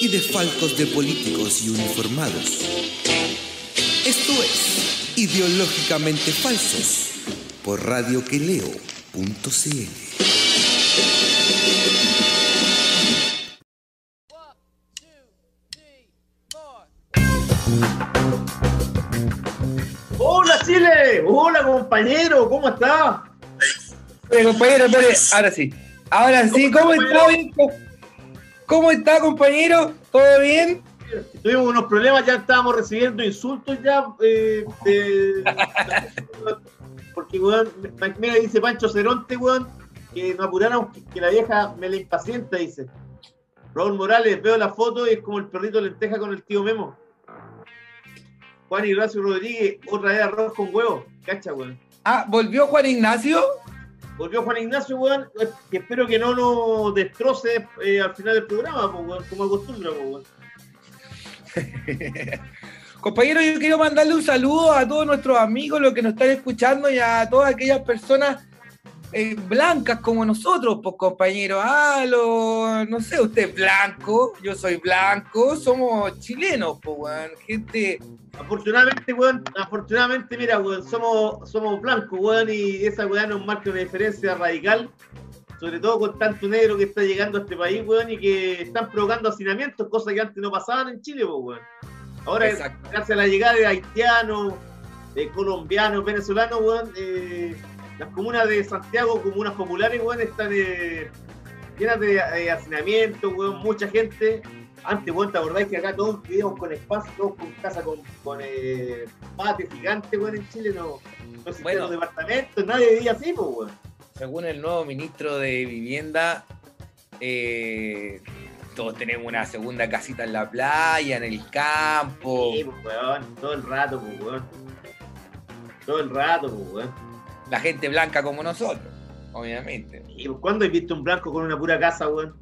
y desfalcos de políticos y uniformados. Esto es Ideológicamente Falsos por radioqueleo.cl. Hola Chile, hola compañero, ¿cómo está? Oye, compañero, espere, ahora sí. Ahora sí, ¿cómo está? ¿Cómo está, compañero? ¿Todo bien? Tuvimos unos problemas, ya estábamos recibiendo insultos ya. eh, porque, weón, mira, dice Pancho Ceronte, weón, que nos apuráramos, que, que la vieja me la impacienta, dice. Raúl Morales, veo la foto y es como el perrito lenteja con el tío Memo. Juan Ignacio Rodríguez, otra vez arroz con huevo. Cacha, weón. Ah, ¿volvió Juan Ignacio? Volvió Juan Ignacio, weón, espero que no nos destroce eh, al final del programa, weón, como acostumbra, weón. Compañero, yo quiero mandarle un saludo a todos nuestros amigos, los que nos están escuchando y a todas aquellas personas eh, blancas como nosotros, pues compañero. Ah, lo, no sé, usted es blanco, yo soy blanco, somos chilenos, pues, weón. Gente, Afortunadamente, weón, afortunadamente, mira, weón, somos, somos blancos, weón, y esa weón nos marca una diferencia radical, sobre todo con tanto negro que está llegando a este país, weón, y que están provocando hacinamientos, cosas que antes no pasaban en Chile, pues, weón. Ahora, Exacto. gracias a la llegada de haitianos, de colombianos, venezolanos, weón, eh, las comunas de Santiago, comunas populares, weón, están eh, llenas de eh, hacinamiento, weón, mucha gente. Antes, weón, ¿te acordáis que acá todos vivíamos con espacio, todos con casa con, con eh, patio gigante, weón, en Chile no, no existían Bueno. los departamentos, nadie vivía así, pues, weón. según el nuevo ministro de Vivienda, eh, todos tenemos una segunda casita en la playa, en el campo. Sí, pues, weón, todo el rato, pues, weón. Todo el rato, pues, weón. La gente blanca como nosotros, obviamente. ¿Y cuándo has visto un blanco con una pura casa, weón?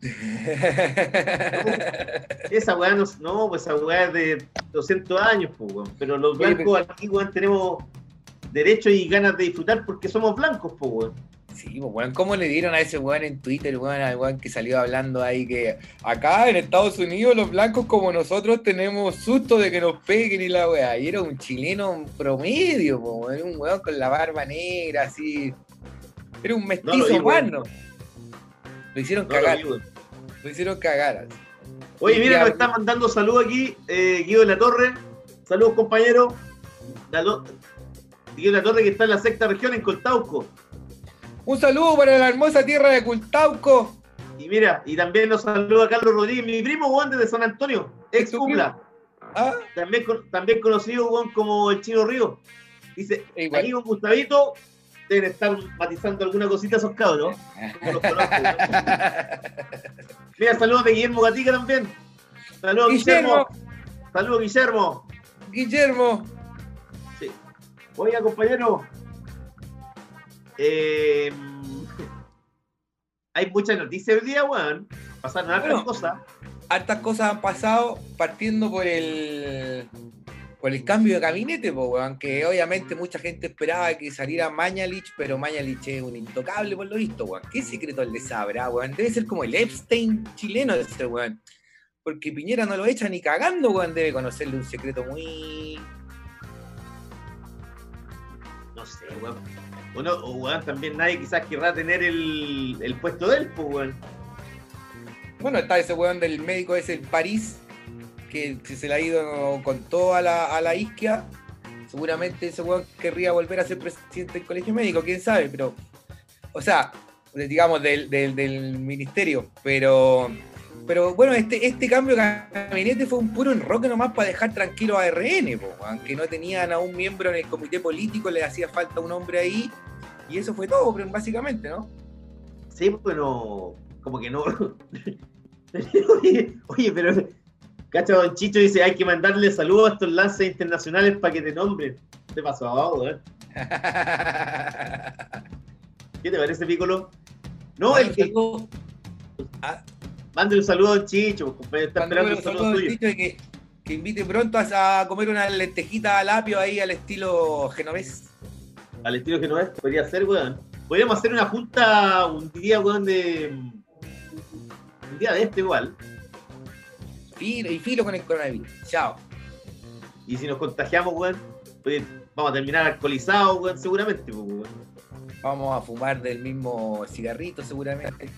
Esa weá no, no, pues esa weá es de 200 años, pues, weón. Pero los blancos aquí, weón, tenemos derecho y ganas de disfrutar porque somos blancos, pues, weón. Sí, pues, weón, ¿cómo le dieron a ese weón en Twitter, weón, al weón que salió hablando ahí que acá en Estados Unidos los blancos como nosotros tenemos susto de que nos peguen y la weá? Y era un chileno promedio, po, weón, era un weón con la barba negra, así. Era un No mestizo humano. Lo hicieron No lo cagar, lo hicieron cagar. así. Oye, mira, nos está mandando saludos aquí, eh, Guido de la Torre. Saludos, compañero. La Guido de la Torre que está en la sexta región, en Coltauco. Un saludo para la hermosa tierra de Cultauco. Y mira, y también nos saluda Carlos Rodríguez, mi primo, weón, desde San Antonio, ex ¿Es tu Cupla. Ah, También, también conocido, weón, como el Chino Río. Dice, igual. aquí con Gustavito deben estar matizando alguna cosita esos cabros. Los conozco. Mira, saludos de Guillermo Gatica también. Saludos, Guillermo. Guillermo, Saludos, Guillermo. Guillermo. Sí. Oiga, compañero. Eh, hay muchas noticias hoy día, weón. Pasaron hartas Bueno. cosas. hartas cosas han pasado partiendo por el por el cambio de gabinete, po, weón, que obviamente mucha gente esperaba que saliera Mañalich, pero Mañalich es un intocable por lo visto, weón. ¿Qué secreto le sabrá, weón? Debe ser como el Epstein chileno de ese weón. Porque Piñera no lo echa ni cagando, weón. Debe conocerle un secreto muy... No sé, weón. Bueno, o weón, también nadie quizás querrá tener el, el puesto de él, pues. Bueno, está ese weón del médico ese en París, que, se le ha ido con toda la, a la isquia. Seguramente ese weón querría volver a ser presidente del colegio médico, quién sabe, pero. O sea, digamos, del- del ministerio. Pero. Pero bueno, este, este cambio de gabinete fue un puro enroque nomás para dejar tranquilo a RN, po, aunque no tenían a un miembro en el comité político, le hacía falta un hombre ahí, y eso fue todo, pero básicamente, ¿no? Sí, pero como que no. oye, oye, pero Cacha Don Chicho dice, hay que mandarle saludos a estos lances internacionales para que te nombren. ¿Qué pasó, weón? ¿Qué te parece, Piccolo? No, el que... Mándale un saludo a Don Chicho, está esperando un saludo. Chicho y que, que invite pronto a, a comer una lentejita al apio ahí al estilo genovés. Al estilo es, podría ser, weón. Podríamos hacer una junta un día, weón, de... Un día de este igual. Filo, y filo con el coronavirus. Chao. Y si nos contagiamos, weón, oye, vamos a terminar alcoholizados, weón, seguramente, pues, weón. Vamos a fumar del mismo cigarrito seguramente.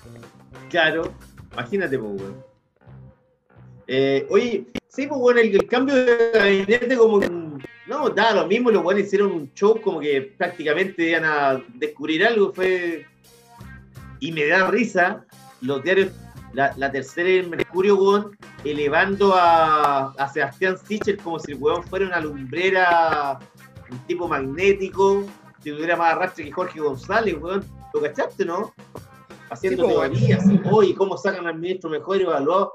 Claro, imagínate, pues, weón. Eh, oye, sí, pues, weón, el, el cambio de gabinete como no, da lo mismo, los weones hicieron un show como que prácticamente iban a descubrir algo, fue... Y me da risa los diarios, la, tercera en Mercurio, weón, elevando a, a Sebastián Sichel como si el weón fuera una lumbrera, un tipo magnético, si tuviera más arrastre que Jorge González, weón. ¿Lo cachaste, no? Haciendo Sí, teorías, oye, ¿cómo sacan al ministro mejor evaluado?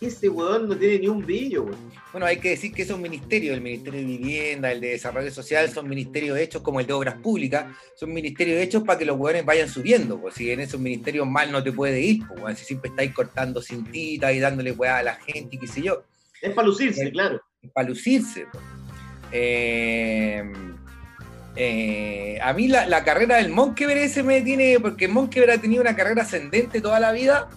Ese weón no tiene ni un brillo, weón. Bueno, hay que decir que esos ministerios, el Ministerio de Vivienda, el de Desarrollo Social, son ministerios hechos como el de Obras Públicas, son ministerios hechos para que los hueones vayan subiendo, pues si en esos ministerios mal no te puede ir, pues si siempre estáis cortando cintitas y dándole weá a la gente y qué sé yo, Es para lucirse, Sí. claro. para lucirse. pues. Eh, eh, a mí la, carrera del Monkever ese me tiene, porque Monkever ha tenido una carrera ascendente toda la vida,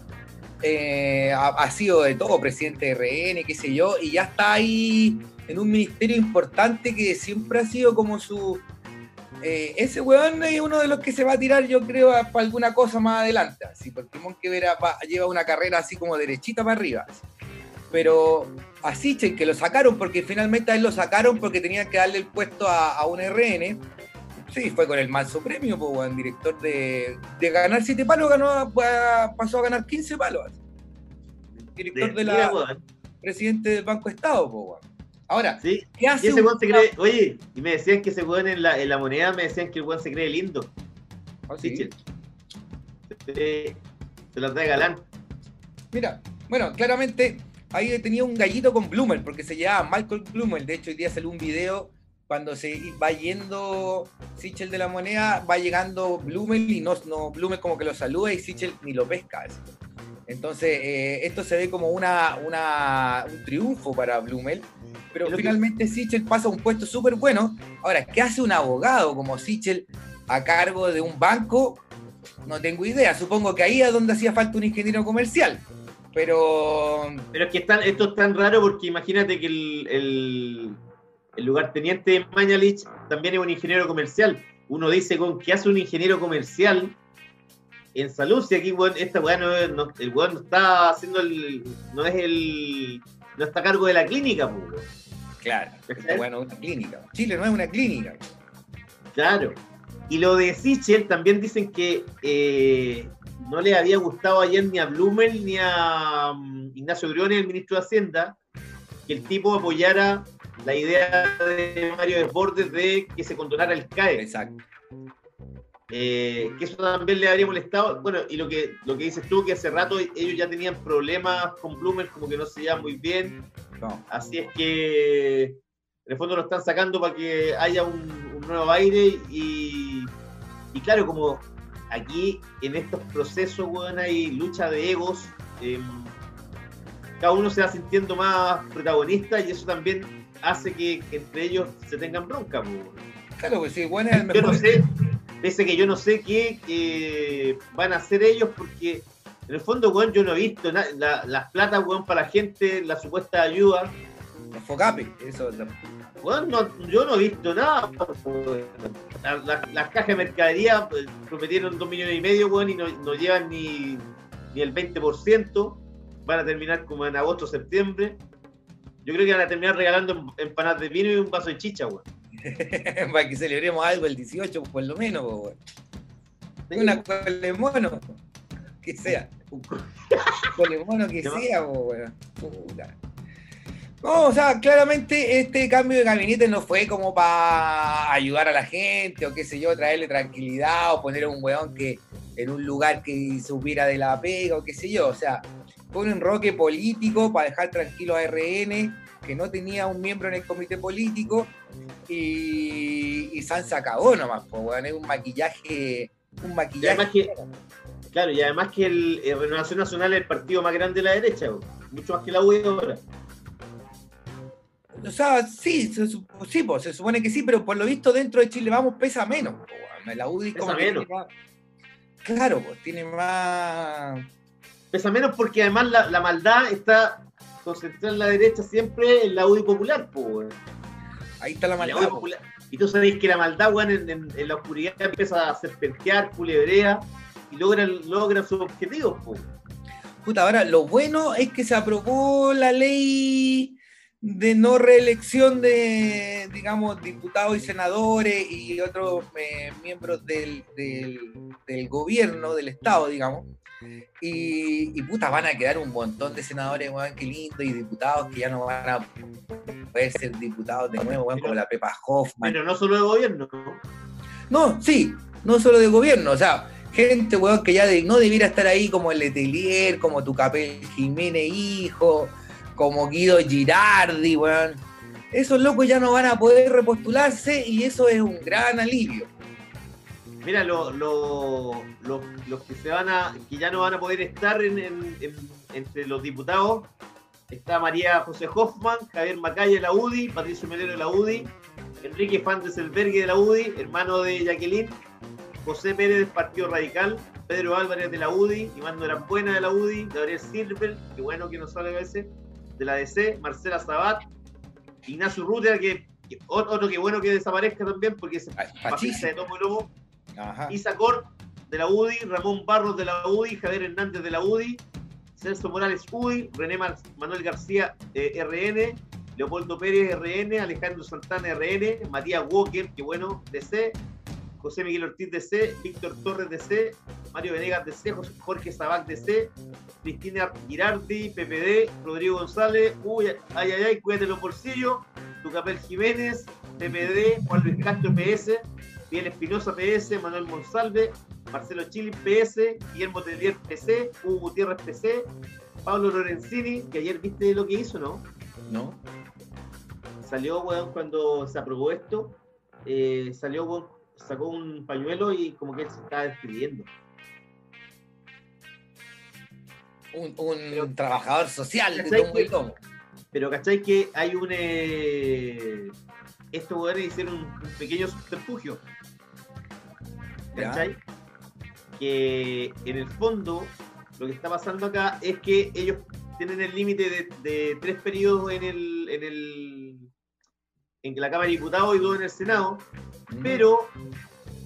eh, ha, sido de todo, presidente de RN, qué sé yo, y ya está ahí en un ministerio importante que siempre ha sido como su... eh, ese weón es uno de los que se va a tirar, yo creo, para alguna cosa más adelante, así, porque Monkever va- lleva una carrera así como derechita para arriba. Pero a Sichel, que lo sacaron, porque finalmente a él lo sacaron porque tenían que darle el puesto a, a un RN. Sí, fue con el manso premio, pues, weón, director de, de ganar 7 palos, ganó, pasó a ganar 15 palos. Director de, la presidente del Banco Estado, pues, weón. Ahora, Sí. ¿qué Y hace ese un- se cree, oye, y me decían que ese weón en la, en la moneda me decían que el weón se cree lindo. Ah, sí. Sichel. Se, se lo trae galán. Mira, bueno, claramente ahí tenía un gallito con Blumel, porque se llamaba Michael Blumel. De hecho, hoy día salió un video cuando se va yendo Sichel de la moneda, va llegando Blumel y no, no Blumel como que lo saluda y Sichel ni lo pesca. así. Entonces, eh, esto se ve como una, una- un triunfo para Blumel, pero lo que- finalmente Sichel pasa a un puesto súper bueno. Ahora, ¿qué hace un abogado como Sichel a cargo de un banco? No tengo idea. Supongo que ahí es donde hacía falta un ingeniero comercial. Pero Pero es que están- esto es tan raro porque imagínate que el, el, el lugarteniente de Mañalich también es un ingeniero comercial. Uno dice, con ¿qué hace un ingeniero comercial en salud? Si aquí, weón, esta weá no, no- el weón no está haciendo el. no es el. no está a cargo de la clínica, pues, claro, esta weá no es una clínica. Chile no es una clínica. Claro. Y lo de Sichel también dicen que eh, no le había gustado ayer ni a Blumel ni a mm, Ignacio Briones, el ministro de Hacienda, que el tipo apoyara la idea de Mario Desbordes de que se condonara el CAE. Exacto. Eh, que eso también le habría molestado. Bueno, y lo que, lo que dices tú, que hace rato ellos ya tenían problemas con Blumel, como que no se llevan muy bien. No. Así es que en el fondo lo están sacando para que haya un, un nuevo aire y, y claro, como aquí en estos procesos, weón, hay lucha de egos, em, cada uno se va sintiendo más protagonista y eso también hace que, que entre ellos se tengan bronca. weón. Claro, pues sí, bueno, es el Yo no sé, pese que yo no sé qué eh, van a hacer ellos porque en el fondo, weón, yo no he visto na- la- las platas, weón, para la gente, la supuesta ayuda. Los FOCAPE, eso. Bueno, no- yo no he visto nada. La- la- las cajas de mercadería pues, prometieron 2 millones y medio, weón, y no, no llevan ni, ni el 20%. Van a terminar como en agosto, septiembre. Yo creo que van a terminar regalando em- empanadas de vino y un vaso de chicha, weón. Para que celebremos algo el 18, por lo menos, weón. Una colemono, que sea. Un colemono que sea, weón. Puta. No, o sea, claramente este cambio de gabinete no fue como para ayudar a la gente o qué sé yo, traerle tranquilidad o poner a un weón que en un lugar que supiera de la pega o qué sé yo. O sea, fue un enroque político para dejar tranquilo a RN, que no tenía un miembro en el comité político, y, y San se acabó nomás, pues, weón, es un maquillaje, un maquillaje. que, claro, y además que el, el Renovación Nacional es el partido más grande de la derecha, weón. mucho más que la UE ahora. O sea, sí, se, sí, pues, se supone que sí, pero por lo visto dentro de Chile Vamos pesa menos. po. La UDI Pesa como menos. más- Claro, pues tiene más... Pesa menos porque además la, la maldad está concentrada en la derecha siempre en la UDI popular, po, weón. Ahí está la maldad. UDI po. popular. Y tú sabéis que la maldad, weón, en, en- en la oscuridad empieza a serpentear, culebrea, y logran, logran sus objetivos, po. Puta, ahora lo bueno es que se aprobó la ley de no reelección de, digamos, diputados y senadores y otros eh, miembros del, del- del gobierno, del Estado, digamos. Y, y, puta, van a quedar un montón de senadores, weón, qué lindo, y diputados que ya no van a poder ser diputados de nuevo, weón, como la Pepa Hoffman. Pero no solo de gobierno, ¿no? No, sí, no solo de gobierno, o sea, gente, weón, que ya de- no debiera estar ahí como el Letelier, como tu Capel Jiménez hijo, como Guido Girardi, weón. Esos locos ya no van a poder repostularse y eso es un gran alivio. Mira, lo- lo- lo- los que se van a, que ya no van a poder estar en- en- en- entre los diputados, está María José Hoffman, Javier Macaya de la UDI, Patricio Melero de la UDI, Enrique Fan de la UDI, hermano de Jacqueline, José Pérez del Partido Radical, Pedro Álvarez de la UDI, Iván Norambuena de la UDI, Gabriel Silver, que bueno que no sale a veces, de la DC, Marcela Sabat, Ignacio Rutter, que, que otro que bueno que desaparezca también porque es fascista Pachisi. de tomo y Ajá. Isa Cort de la UDI, Ramón Barros de la UDI, Javier Hernández de la UDI, Celso Morales UDI, René Mar- Manuel García eh, RN, Leopoldo Pérez RN, Alejandro Santana RN, Matías Walker, que bueno, DC, José Miguel Ortiz DC, Víctor Torres DC, Mario Venegas DC, Jorge Sabac DC, Cristina Girardi, PPD, Rodrigo González, uy, ay, ay, ay, cuídate los bolsillos, Tucapel Jiménez, PPD, Juan Luis Castro PS, Miguel Espinosa PS, Manuel Monsalve, Marcelo Chili PS, Guillermo Telier PC, Hugo Gutiérrez PC, Pablo Lorenzini, que ayer viste lo que hizo, ¿no? ¿No? Salió, weón, cuando se aprobó esto, eh, salió, weón, sacó un pañuelo y como que él se estaba despidiendo. Un, un trabajador social de ¿Cachai tomo y que- lomo. Pero ¿cachai que hay un... Eh... Estos weones hicieron un, un pequeño subterfugio. Ya. ¿Cachai? Que en el fondo lo que está pasando acá es que ellos tienen el límite de, de tres periodos en el, en el en la Cámara de Diputados y dos en el Senado, Mm. pero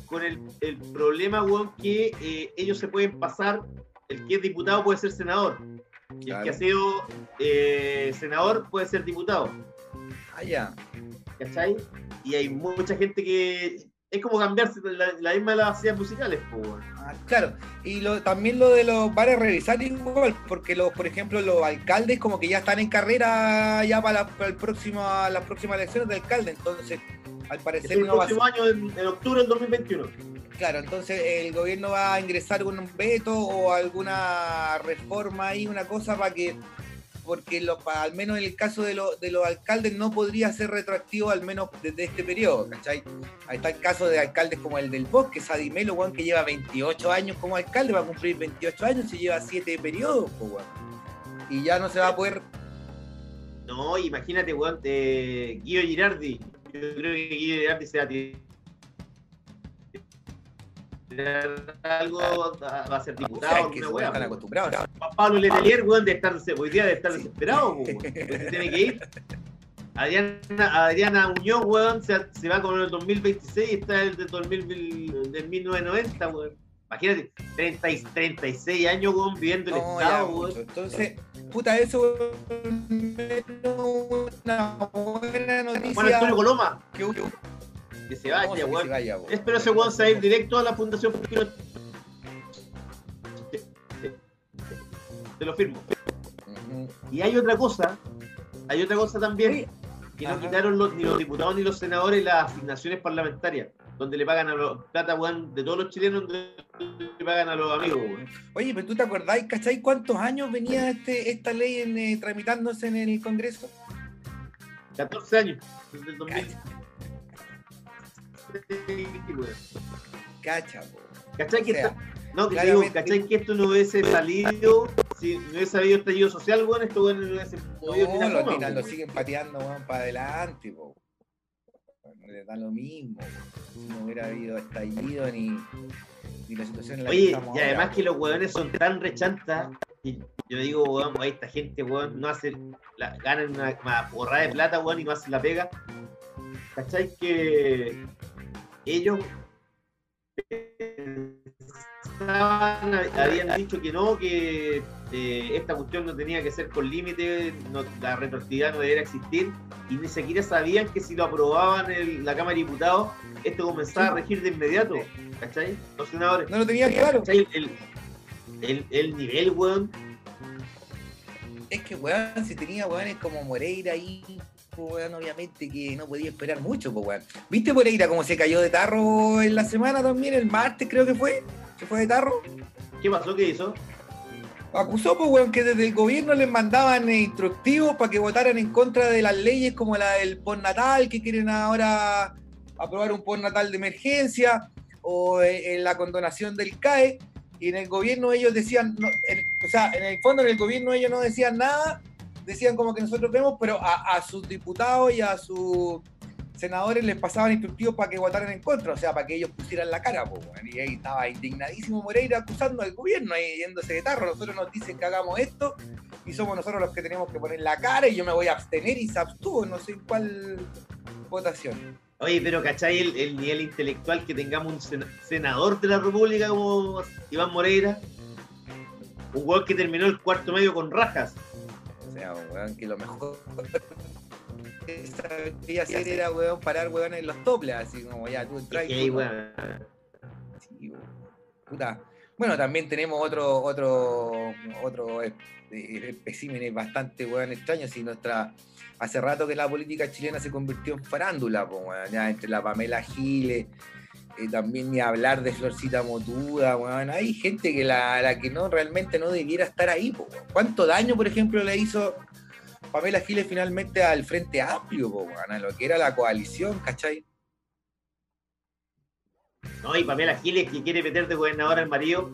con el, el problema, weón, que eh, ellos se pueden pasar, el que es diputado puede ser senador, y el que ha sido eh, senador puede ser diputado, Ah, ya. ¿cachai? Y hay mucha gente que es como cambiarse la, la misma de las sillas musicales. Ah, claro, y lo, también lo de los a revisar igual, porque los, por ejemplo, los alcaldes como que ya están en carrera ya para, la- para el próximo, las próximas elecciones de alcalde, entonces al parecer el no va a próximo año, en, en octubre del 2021. claro, entonces el gobierno va a ingresar un veto o alguna reforma ahí, una cosa para que, porque lo, al menos en el caso de, lo- de los alcaldes no podría ser retroactivo al menos desde este periodo, ¿cachai? Ahí está el caso de alcaldes como el del Bosque, Sadi Melo, weón, que lleva 28 años como alcalde, va a cumplir 28 años y lleva 7 periodos, weón. Y ya no se va a poder. No, imagínate, weón, eh, Guido Girardi. Yo creo que Guido Girardi se va a algo, va a ser diputado, es alguna weá, están po. acostumbrados. Juan Pablo Letelier, weón, de estar, hoy día de estar desesperado, po, weón, tiene que ir. Adriana, Adriana Muñoz, weón, se, se va con el 2026 y está el del 2000, del 1990, weón. Imagínate, 30, y- 36 años, weón, viviendo el No, Estado, weón. Entonces, puta, eso weón, una buena noticia. Juan Antonio Coloma, que. Que se vaya, Hermoso que weón. se vaya, weón. Espero ese weón se ir directo a la Fundación Pinochet. Te, lo firmo. Y hay otra cosa, hay otra cosa también, que no quitaron los- ni los diputados ni los senadores las asignaciones parlamentarias, donde le pagan a los plata weón, de todos los chilenos de le pagan a los amigos, weón. Oye, pero tú te acordás, ¿cachai? ¿Cuántos años venía este, esta ley en, eh, tramitándose en el Congreso? 14 años, desde el 2000. Cacha, po. ¿Cachai que O sea, esta- No, que te claramente- digo, ¿cachai que esto no hubiese salido, si no hubiese habido estallido social, weón, esto weón no hubiese podido No, tirar lo, goma, tiran, lo weón. siguen pateando weón, para adelante, po. No les da lo mismo. po. No hubiera habido estallido ni, ni la situación en la que Oye, estamos y además ahora, que los weones son tan rechantas, y yo digo, weón, ahí esta gente, weón, no hace, la, ganan una, una porrada de plata, weón, y no hacen la pega. ¿Cachai? Que ellos pensaban, habían dicho que no, que eh, esta cuestión no tenía que ser con límite, no- la retroactividad no debería existir, y ni siquiera sabían que si lo aprobaban la Cámara de Diputados, esto comenzaba a regir de inmediato, ¿cachai? Los senadores. No lo tenía claro. ¿Cachai? El, el, el nivel, weón. Es que, weón, si tenía weones como Moreira ahí, pues, obviamente que no podía esperar mucho, pues, weón. ¿Viste Moreira cómo se cayó de tarro en la semana también? El martes creo que fue. Se fue de tarro. ¿Qué pasó? ¿Qué hizo? Acusó, pues, weón, que desde el gobierno les mandaban instructivos para que votaran en contra de las leyes como la del postnatal, que quieren ahora aprobar un postnatal de emergencia, o eh, en la condonación del CAE. Y en el gobierno ellos decían, no, en- o sea, en el fondo en el gobierno ellos no decían nada, decían como que nosotros vemos, pero a, sus diputados y a sus senadores les pasaban instructivos para que votaran en contra, o sea, para que ellos pusieran la cara, y ahí estaba indignadísimo Moreira acusando al gobierno, ahí yéndose de tarro, nosotros nos dicen que hagamos esto, y somos nosotros los que tenemos que poner la cara, y yo me voy a abstener y se abstuvo, no sé cuál votación. Oye, pero ¿cachai el, el nivel intelectual que tengamos un sena- senador de la República como Iván Moreira? Un weón que terminó el cuarto medio con rajas. O sea, weón, que lo mejor que sabía hacer era, weón, parar, weón, en los toples, así como ya, tú entras Y y ahí, tú- weón. Sí, weón. Puta. Bueno, también tenemos otro, otro, otro eh, eh, especímenes bastante weón extraños y nuestra hace rato que la política chilena se convirtió en farándula, po, weón, ya entre la Pamela Giles, eh, también ni hablar de Florcita Motuda, weón. Hay gente que la, la que no realmente no debiera estar ahí, po. ¿Cuánto daño, por ejemplo, le hizo Pamela Giles finalmente al Frente Amplio, po, weón, a lo que era la coalición, ¿cachai? No, y Pamela Giles que quiere meter de gobernador al marido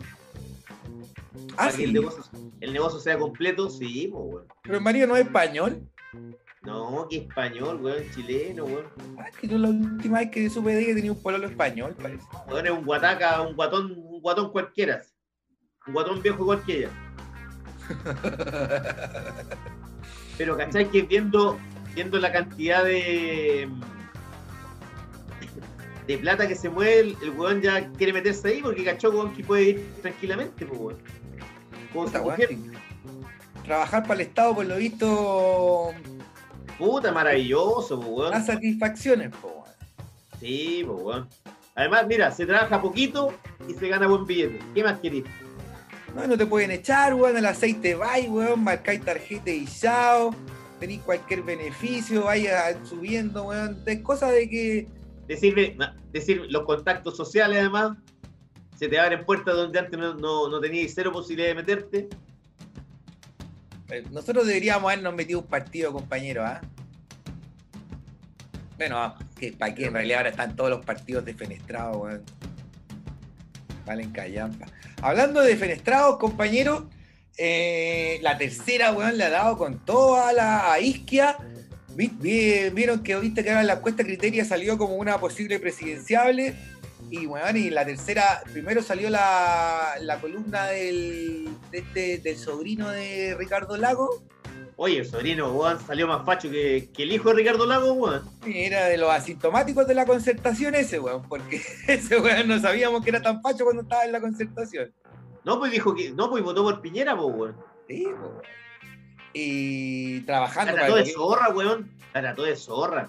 Ah, para que el negocio, el negocio sea completo. Sí, weón. pero el marido no es español. No, que español, weón, chileno, weón. Ah, que yo la última vez que supe de ella tenía un pololo español, parece. Weón es un guataca, un guatón, un guatón cualquiera. Un guatón viejo cualquiera. Pero ¿cachai? Que viendo, viendo la cantidad de de plata que se mueve, el, el weón ya quiere meterse ahí porque cachó weón, que puede ir tranquilamente, pues weón. Puta, weón, que Trabajar para el Estado, por lo visto, Puta, maravilloso, pues weón. da satisfacciones, po, weón. Sí, pues weón. Además, mira, se trabaja poquito y se gana buen billete. ¿Qué más querés? No, no te pueden echar, weón, el aceite vai, weón, marcáis tarjeta y chao, tenéis cualquier beneficio, vaya subiendo, weón. Es cosa de que Decirme, decir los contactos sociales además, se te abren puertas donde antes no, no, no tenías cero posibilidad de meterte. Eh, nosotros deberíamos habernos metido un partido, compañero, ¿ah? Bueno, ah, que para qué, en realidad ahora están todos los partidos defenestrados, weón. Valen callampa. Hablando de defenestrados, compañero, eh, la tercera, weón, le ha dado con toda la isquia. Vi- vi- Vieron que viste que ahora la encuesta criteria salió como una posible presidenciable. Y weón, y la tercera, primero salió la, la columna del, de este- del sobrino de Ricardo Lago, Oye, el sobrino, weón, salió más facho que, que el hijo de Ricardo Lago, weón. Era de los asintomáticos de la concertación ese, weón, porque ese weón no sabíamos que era tan facho cuando estaba en la concertación. No, pues dijo que. No, pues votó por Piñera, pues, weón. Sí, weón. Y trabajando La trató de zorra, weón. La trató de zorra.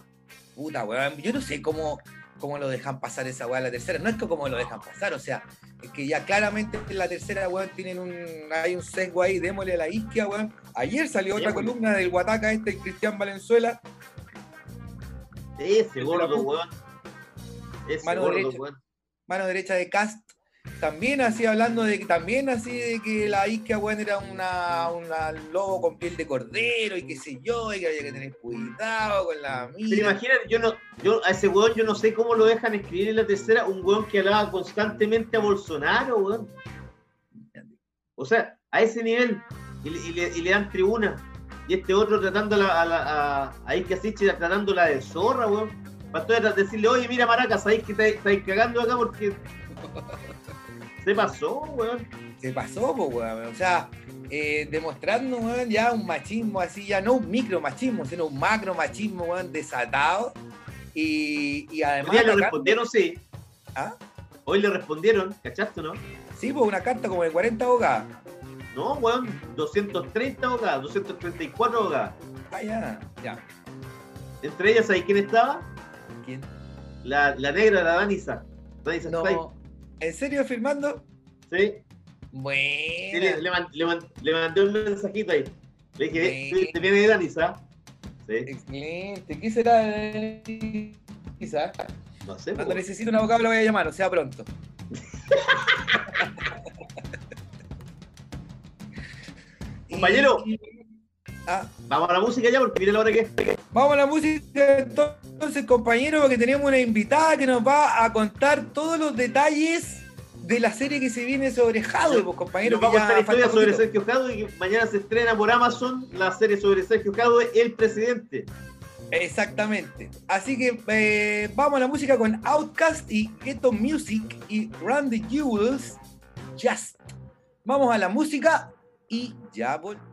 Puta, weón. Yo no sé cómo, cómo lo dejan pasar esa weá la tercera. No es que como lo dejan pasar, o sea, es que ya claramente en la tercera, weón, tienen un. Hay un sesgo ahí, démosle a la isquia, weón. Ayer salió otra columna del Guataca este, Cristian Valenzuela. Ese gordo, weón. Ese Mano gordo, derecha. weón. mano derecha de Cast, también así hablando de que también así de que la isquia, weón, era una, una lobo con piel de cordero y qué sé yo, y que había que tener cuidado con la Pero mina. imagínate, yo no, yo a ese weón yo no sé cómo lo dejan escribir en la tercera, un weón que hablaba constantemente a Bolsonaro, weón. O sea, a ese nivel, y le, dan tribuna. Y este otro tratando a la, a, la- a, a tratándola de zorra, weón. Para decirle, oye, mira Maraca, sabéis que estáis cagando acá porque se pasó, weón. Se pasó, po, weón. O sea, eh, demostrando, weón, ya un machismo así, ya no un micro machismo, sino un macro machismo, weón, desatado. Y, y además. Hoy le respondieron, sí. ¿Ah? Hoy le respondieron, ¿cachaste, no? Sí, pues una carta como de 40 abogadas. No, weón, 230 abogadas, 234 abogadas. Ah, ya, ya. Entre ellas, ¿sabes quién estaba? ¿Quién? La, la negra, la Danisa. Danisa No. ¿En serio firmando? ¿sí? Bueno. Sí, le, le man- le man- le mandé un mensajito ahí. Le dije, Sí. "Sí, te viene Danisa. Sí, Excelente. ¿Qué será? Quizás. no sé. Cuando po. necesite un abogado lo voy a llamar, o sea, pronto. Compañero. Y- Ah, Vamos a la música ya porque mira la hora que es. vamos a la música entonces, compañero, porque tenemos una invitada que nos va a contar todos los detalles de la serie que se viene sobre Jadwe, pues, compañero. Nos va a contar historias sobre. Sergio Jadwe y que mañana se estrena por Amazon la serie sobre Sergio Jadwe, el presidente. Exactamente. Así que eh, vamos a la música con Outcast y Ghetto Music y the Jewels. Just. Vamos a la música y ya volvemos.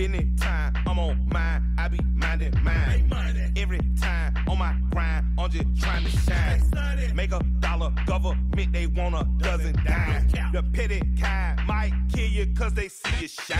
It time, I'm on mine, I be minding mine. Every time on my grind, I'm just trying to shine. Make a dollar, government, they want a dozen dimes. The petty kind might kill you cause they see you shine.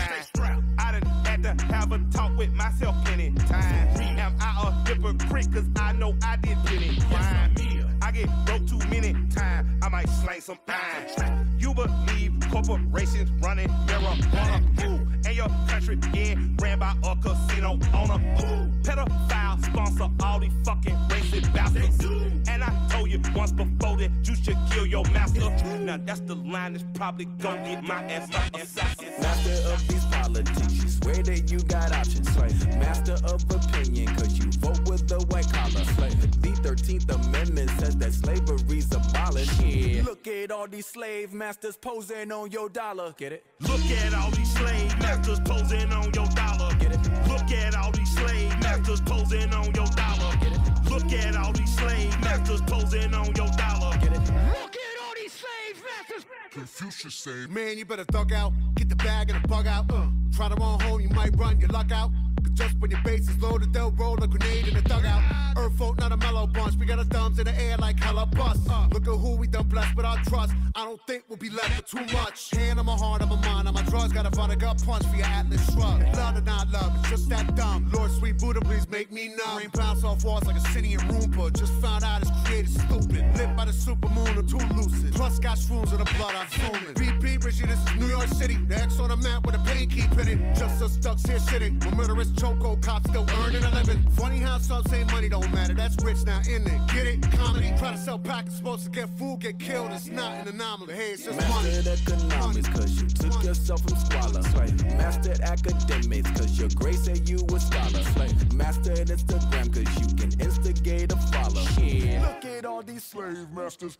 I done had to have a talk with myself plenty times. Am I a hypocrite cause I know I did plenty crime. I get broke too many times, I might slang some pine. You believe corporations running marijuana, and your country getting ran by a casino owner, ooh. Pedophile sponsor all these fucking racist bastards. And I told you once before that you should kill your master. Now that's the line that's probably gonna get my ass assassinated. Master of these politics, you swear that you got options. Master of opinion, cause you vote with the white collar. Slave. The 13th Amendment says that slavery's abolished. Yeah. Look at all these slave masters posing on your dollar. Get it? Look at all these slave masters posing on your dollar. Get it? Look at all these slave masters posing on your dollar. Get it? Look at all these slave masters posing on your dollar. Get it? Look at all these slave masters. Confucius say, man, you better thug out, get the bag and the bug out. Uh, try to run home, you might run your luck out. Cause just when your base is loaded, they'll roll a grenade in the dugout. Earth folk, not a mellow bunch. We got our thumbs in the air like hella bust. Uh, look at who we done blessed with our trust. I don't think we'll be left with too much. Hand on my heart, on my mind, on my drugs. Got a vodka gut punch for your Atlas shrug. Love or not love, it's just that dumb. Lord, sweet Buddha, please make me numb. Rain bounce off walls like a city in Roomba. Just found out it's created stupid. Lit by the supermoon, I'm too lucid. Plus got shrooms in the blood, I'm zooming. BP, Richie, this is New York City. The X on the map with a pain keep in it. Just us ducks here shitting. When murderous choco cops still earning a living. Funny how some say money don't matter. That's rich now, in it? Get it? Comedy. Try to sell packets, supposed to get food, get killed. It's not an anomaly. Hey, it's just money. Mastered economics, cause you took yourself from squalor. Slave. Mastered academics, cause your grace said you a scholar. Slave. Mastered Instagram, cause you can instigate a follow. Yeah. Look at all these slave masters.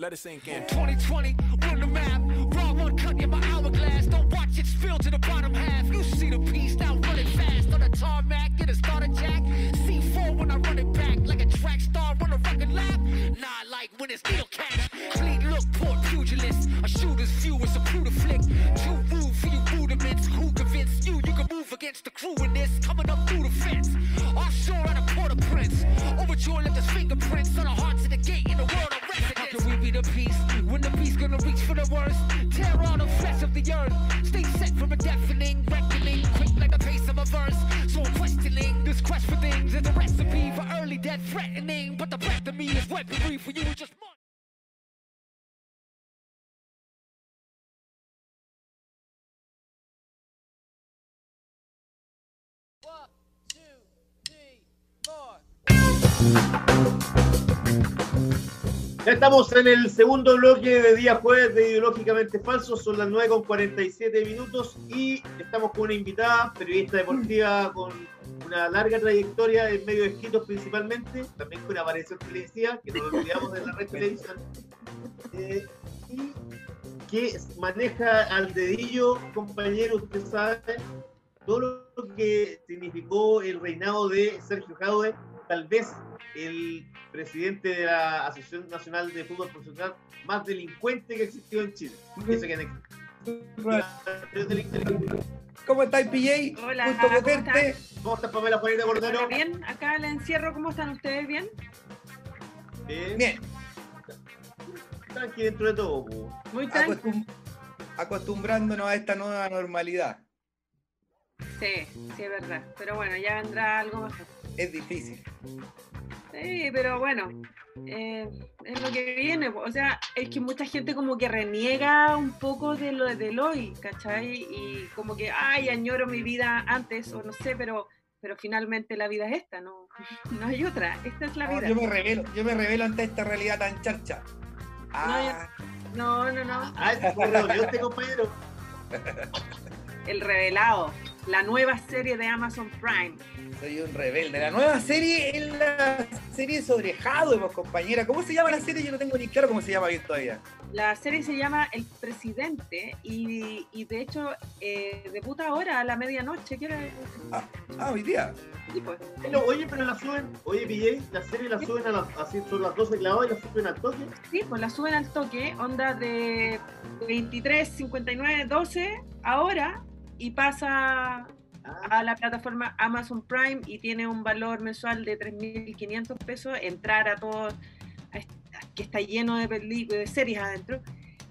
Let it sink in. 2020, on the map. Raw one cut in my hourglass. Don't watch it spill to the bottom half. You see the piece now running fast on the tarmac. Get a starter jack. C4 when I run it back like a track star on a record lap. Nah, like when it's needle catch. Clean look, poor pugilist. A shooter's view is a brutal flick. Too rude for you rudiments. Who convinced you you can move against the crew in this? Coming up through the fence. Offshore at a Port-au-Prince. Overjoyed left his fingerprints on the hearts of the gate the peace when the beast gonna reach for the worst? Tear all the flesh of the earth. Stay set from a deafening reckoning, quick like the pace of a verse. So I'm questioning this quest for things is a recipe for early death threatening. But the breath of me is weaponry for you just. More. Ya estamos en el segundo bloque de día jueves de Ideológicamente Falsos, son las 9 con 47 minutos y estamos con una invitada, periodista deportiva con una larga trayectoria en medios escritos principalmente, también con aparición televisiva, que no nos olvidamos de la red televisión, eh, y que maneja al dedillo, compañero, usted sabe, todo lo que significó el reinado de Sergio Jadwe, tal vez el presidente de la Asociación Nacional de Fútbol Profesional más delincuente que existió en Chile. Que ¿Cómo estáis, PJ? Hola, Gusto ¿cómo verte. ¿Cómo está Pamela Juanita Cordero? Bien, acá el encierro, ¿cómo están ustedes? ¿Bien? Bien. Bien, Tranqui dentro de todo. po. Muy tranquilo. acostum- acostumbrándonos a esta nueva normalidad. Sí, sí, es verdad. Pero bueno, ya vendrá algo mejor. Es difícil. Sí, pero bueno, eh, es lo que viene. O sea, es que mucha gente como que reniega un poco de lo del hoy, ¿cachai? Y como que, ay, añoro mi vida antes, o no sé, pero, pero finalmente la vida es esta, no, no hay otra. Esta es la No, vida. yo me revelo, yo me revelo ante esta realidad tan charcha. Ah, No, no, no. Ah, fue reunión este compañero. El revelado. la nueva serie de Amazon Prime. Soy un rebelde. La nueva serie es la serie sobre pues, compañera. ¿Cómo se llama la serie? Yo no tengo ni claro cómo se llama bien todavía. La serie se llama El Presidente y, y de hecho eh, debuta ahora a la medianoche. ¿Qué hora es? Ah, hoy día. Sí, pues. Pero, oye, pero la suben, oye, PJ, la serie la suben a las, así son las 12 clavadas y la suben al toque. Sí, pues la suben al toque, onda de 23, 59, 12 ahora y pasa a la plataforma Amazon Prime y tiene un valor mensual de 3.500 pesos, entrar a todo, a que está lleno de, de series adentro.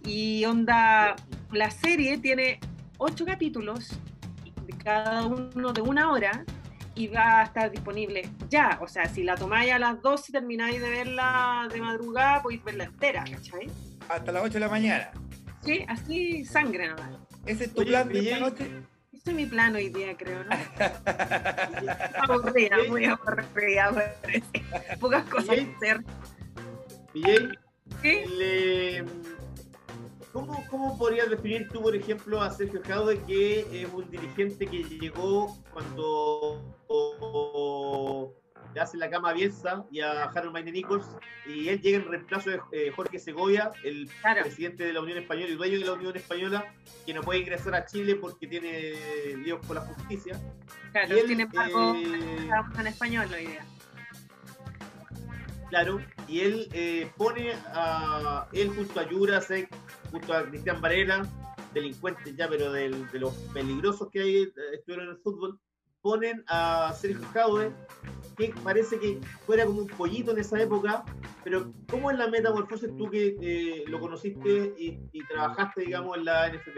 Y onda, la serie tiene ocho capítulos, cada uno de una hora, y va a estar disponible ya. O sea, si la tomáis a las 12 y termináis de verla de madrugada, podéis verla entera, ¿cachai? Hasta las 8 de la mañana. Sí, así sangre nomás. ¿Ese es tu Oye, plan de esta noche? Ese es mi plan hoy día, creo, ¿no? aburrida, muy aburrida. Pocas cosas que hacer. ¿Sí? le- ¿cómo, ¿cómo podrías definir tú, por ejemplo, a Sergio Jaude, que es un dirigente que llegó cuando le hace la cama a Bielsa y a Harold Mayne Nichols, y él llega en reemplazo de eh, Jorge Segovia, el Claro. presidente de la Unión Española y dueño de la Unión Española, que no puede ingresar a Chile porque tiene líos con la justicia. Claro, Y él, sin embargo, eh, en español hoy día. Claro, y él eh, pone a él junto a Jurasek, junto a Cristian Varela, delincuentes ya, pero del- de los peligrosos que hay, eh, estuvieron en el fútbol, ponen a Sergio Jaude, que parece que fuera como un pollito en esa época, pero ¿cómo es la metamorfosis tú que eh, lo conociste y, y trabajaste, digamos, en la NFP?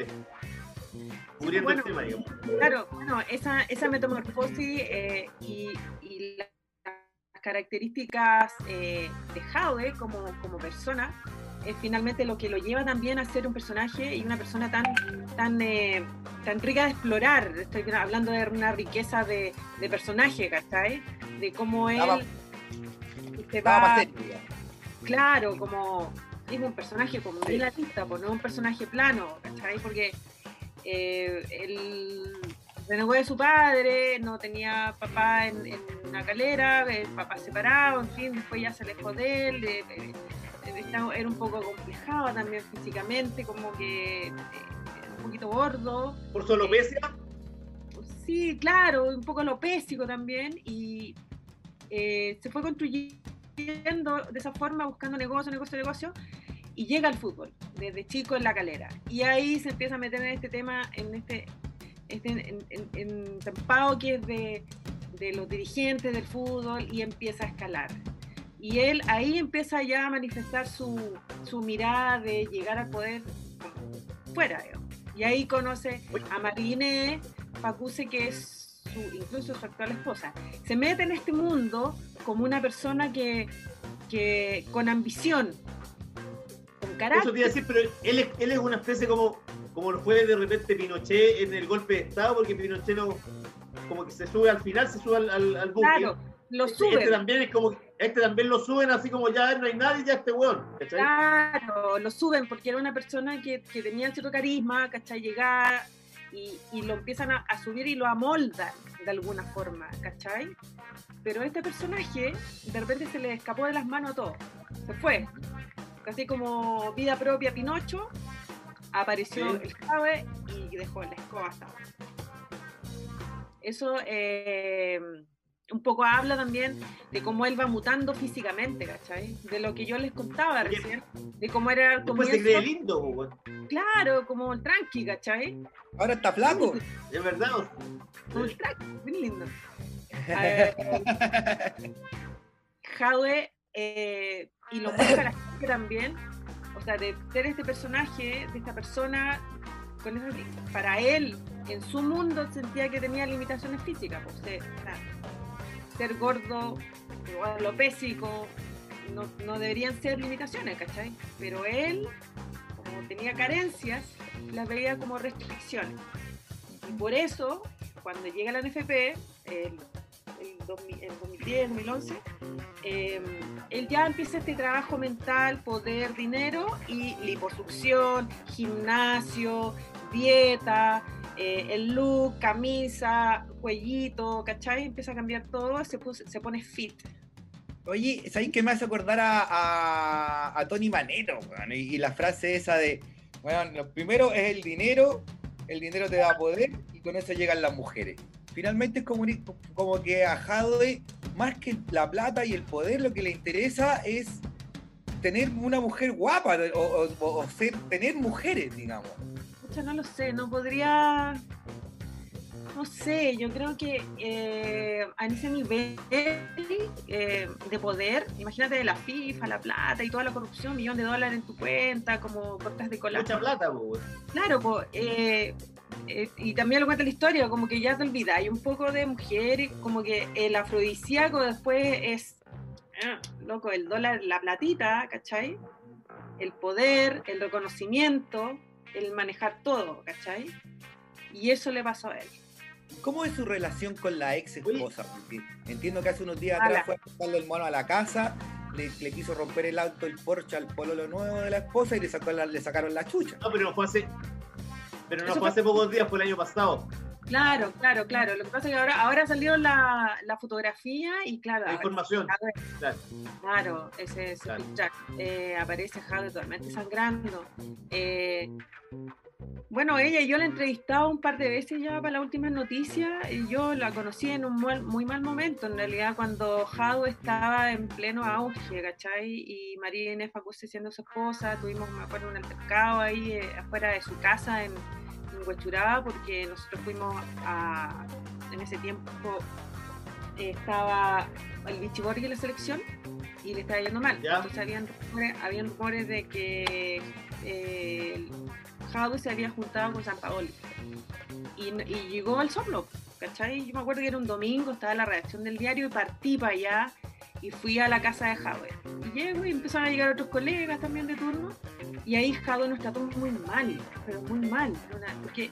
Cubriendo bueno, el tema, digamos. Claro, bueno, esa, esa metamorfosis eh, y, y las características eh, de Jaude como, como persona es finalmente lo que lo lleva también a ser un personaje y una persona tan, tan, eh, tan rica de explorar. Estoy hablando de una riqueza de, de personaje, ¿cachai? De cómo él Estaba- se va más claro, como es un personaje como muy latista, pues no un personaje plano, ¿cachai? Porque eh, él renegó de su padre, no tenía papá en, en una calera, el papá separado, en fin, después ya se alejó de él, estaba- era un poco complejado también físicamente, como que eh, un poquito gordo. Por su alopecia, Sí, claro, un poco alopésico también y eh, se fue construyendo de esa forma, buscando negocio, negocio, negocio y llega al fútbol desde chico en la calera y ahí se empieza a meter en este tema, en este, este en, en, que es de, de los dirigentes del fútbol y empieza a escalar. Y él ahí empieza ya a manifestar su, su mirada de llegar al poder fuera, digamos. Y ahí conoce a Marine Pacuse, que es su, incluso su actual esposa. Se mete en este mundo como una persona que, que con ambición, con Eso carácter. te iba a decir, pero él, es- él es una especie como, como lo fue de repente Pinochet en el golpe de Estado, porque Pinochet no, como que se sube al final, se sube al, al, al buque. Claro, lo Este- suben. Este también es como, este también lo suben así como ya no hay nadie, ya este weón. ¿cachai? Claro, lo suben porque era una persona que, que tenía cierto carisma, ¿cachai? Llegar y, y lo empiezan a, a subir y lo amoldan de alguna forma, ¿cachai? Pero este personaje de repente se le escapó de las manos todo, se fue. Casi como vida propia Pinocho, apareció Sí. el Jave y dejó la escoba hasta abajo. Eso eh, un poco habla también de cómo él va mutando físicamente, ¿cachai? De lo que yo les contaba recién, de cómo era Después se cree lindo, weón. Claro, como el tranqui, ¿cachai? Ahora está flaco. es verdad. Como el tranqui, bien lindo. Eh, Jadwe, eh, y lo muestra la gente también, o sea, de ser este personaje, de esta persona, con esas- para él, en su mundo, sentía que tenía limitaciones físicas, pues, o sea, ser gordo o alopésico, no, deberían ser limitaciones, ¿cachai? Pero él, como tenía carencias, las veía como restricciones. Y por eso, cuando llega la NFP, el, el 2000 el 2010, 2011, eh, él ya empieza este trabajo mental, poder, dinero y liposucción, gimnasio, dieta, eh, el look, camisa, cuellito, ¿cachai? Empieza a cambiar todo, se, pus- se pone fit. Oye, ¿sabes qué me hace acordar a, Tony Manero? Y, la frase esa de, bueno, lo primero es el dinero, el dinero te da poder y con eso llegan las mujeres. Finalmente es como, como que a Hadwe, más que la plata y el poder, lo que le interesa es tener una mujer guapa o, o- o ser, tener mujeres, digamos. Pucha, no lo sé, no podría. No sé, yo creo que eh, a ese nivel eh, de poder, imagínate la FIFA, la plata y toda la corrupción, millón de dólares en tu cuenta, como cortas de cola. Mucha plata, weón. Claro, pues, eh, y también lo cuenta la historia, como que ya te olvidas, hay un poco de mujer, y como que el afrodisíaco después es, ah, loco, el dólar, la platita, ¿cachai? El poder, el reconocimiento, el manejar todo, ¿cachai? Y eso le pasó a él. ¿Cómo es su relación con la ex esposa? Porque entiendo que hace unos días Ala. atrás fue a buscarle el mono a la casa, le, le quiso romper el auto, el Porsche al pololo nuevo de la esposa y le, sacó la- le sacaron la chucha. No, pero no fue hace. Pero no fue fue- hace pocos días, fue el año pasado. Claro, claro, claro. Lo que pasa es que ahora, ahora salió la, la fotografía y claro, La información. Claro. Claro, ese Claro. eh, aparece Jade totalmente sangrando. Eh, bueno, ella yo la he entrevistado un par de veces ya para las últimas noticias y yo la conocí en un mal- muy mal momento, en realidad cuando Jade estaba en pleno auge, ¿cachai? Y María Inés Facuse siendo su esposa, tuvimos, me acuerdo, un altercado ahí eh, afuera de su casa en, en Huechuraba porque nosotros fuimos a, en ese tiempo eh, estaba el Vichy Borghi en la selección y le estaba yendo mal. Ya. Entonces habían rumores, habían rumores de que eh, Jadwe se había juntado con San Paoli y, llegó al soplo, ¿cachai? Yo me acuerdo que era un domingo, estaba en la redacción del diario y partí para allá y fui a la casa de Jadwe. Y llego y empezaron a llegar otros colegas también de turno y ahí Jadwe nos trató muy mal, pero muy mal, porque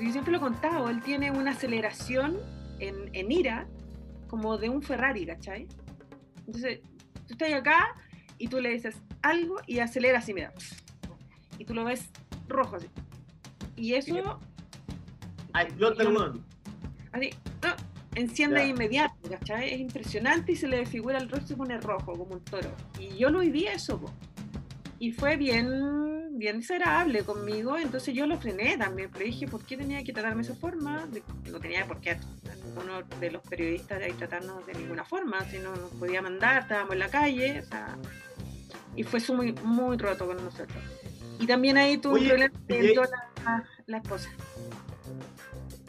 yo siempre lo he contado, él tiene una aceleración en, en ira como de un Ferrari, ¿cachai? Entonces, tú estás acá y tú le dices algo y acelera así, mira. Y tú lo ves rojo así. Y eso, el weón. así, enciende de inmediato, ¿cachai? Es impresionante y se le desfigura el rostro y se pone rojo como un toro. Y yo lo viví eso, po. Y fue bien, bien desagradable conmigo, entonces yo lo frené también, pero dije, ¿por qué tenía que tratarme de esa forma? No tenía por qué uno de los periodistas de ahí tratarnos de ninguna forma, si no nos podía mandar, estábamos en la calle, o sea, y fue muy, muy roto con nosotros. Y también ahí tuve un problema que y- entró la, la esposa.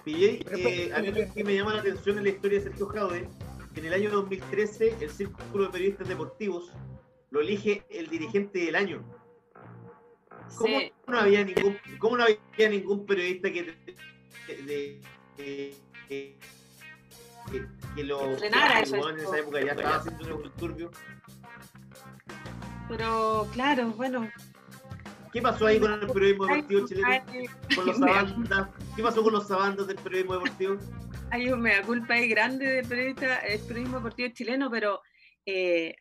PJ, eh, a mí lo que me llama la atención en la historia de Sergio Jaude, que en el año 2013 el Círculo de Periodistas Deportivos lo elige el dirigente del año. ¿Cómo Sí. no había ningún, cómo no había ningún periodista que, de- de- que- que- lo frenara eso, en esa época ya estaba haciendo un turbio? Pero claro, bueno, ¿Qué pasó ahí con el periodismo deportivo chileno? Con los sabandas. ¿Qué pasó con los sabandas del periodismo deportivo? hay un mea culpa ahí grande del periodista, el periodismo deportivo chileno, pero eh,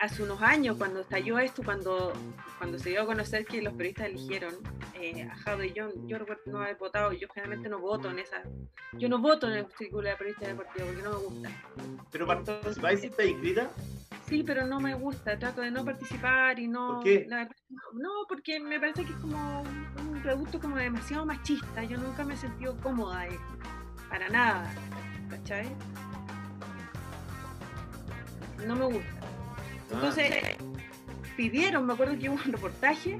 hace unos años, cuando estalló esto, cuando, cuando se dio a conocer que los periodistas eligieron eh, a y yo, yo no haber votado, yo generalmente no voto en esa, yo no voto en el círculo de periodistas deportivos porque no me gusta. ¿Pero participáis si está inscrita? Sí, pero no me gusta, trato de no participar y no... ¿Por qué? la no, porque me parece que es como un, un producto como demasiado machista, yo nunca me he sentido cómoda ahí, para nada, ¿cachai? No me gusta. Entonces, pidieron, me acuerdo que hubo un reportaje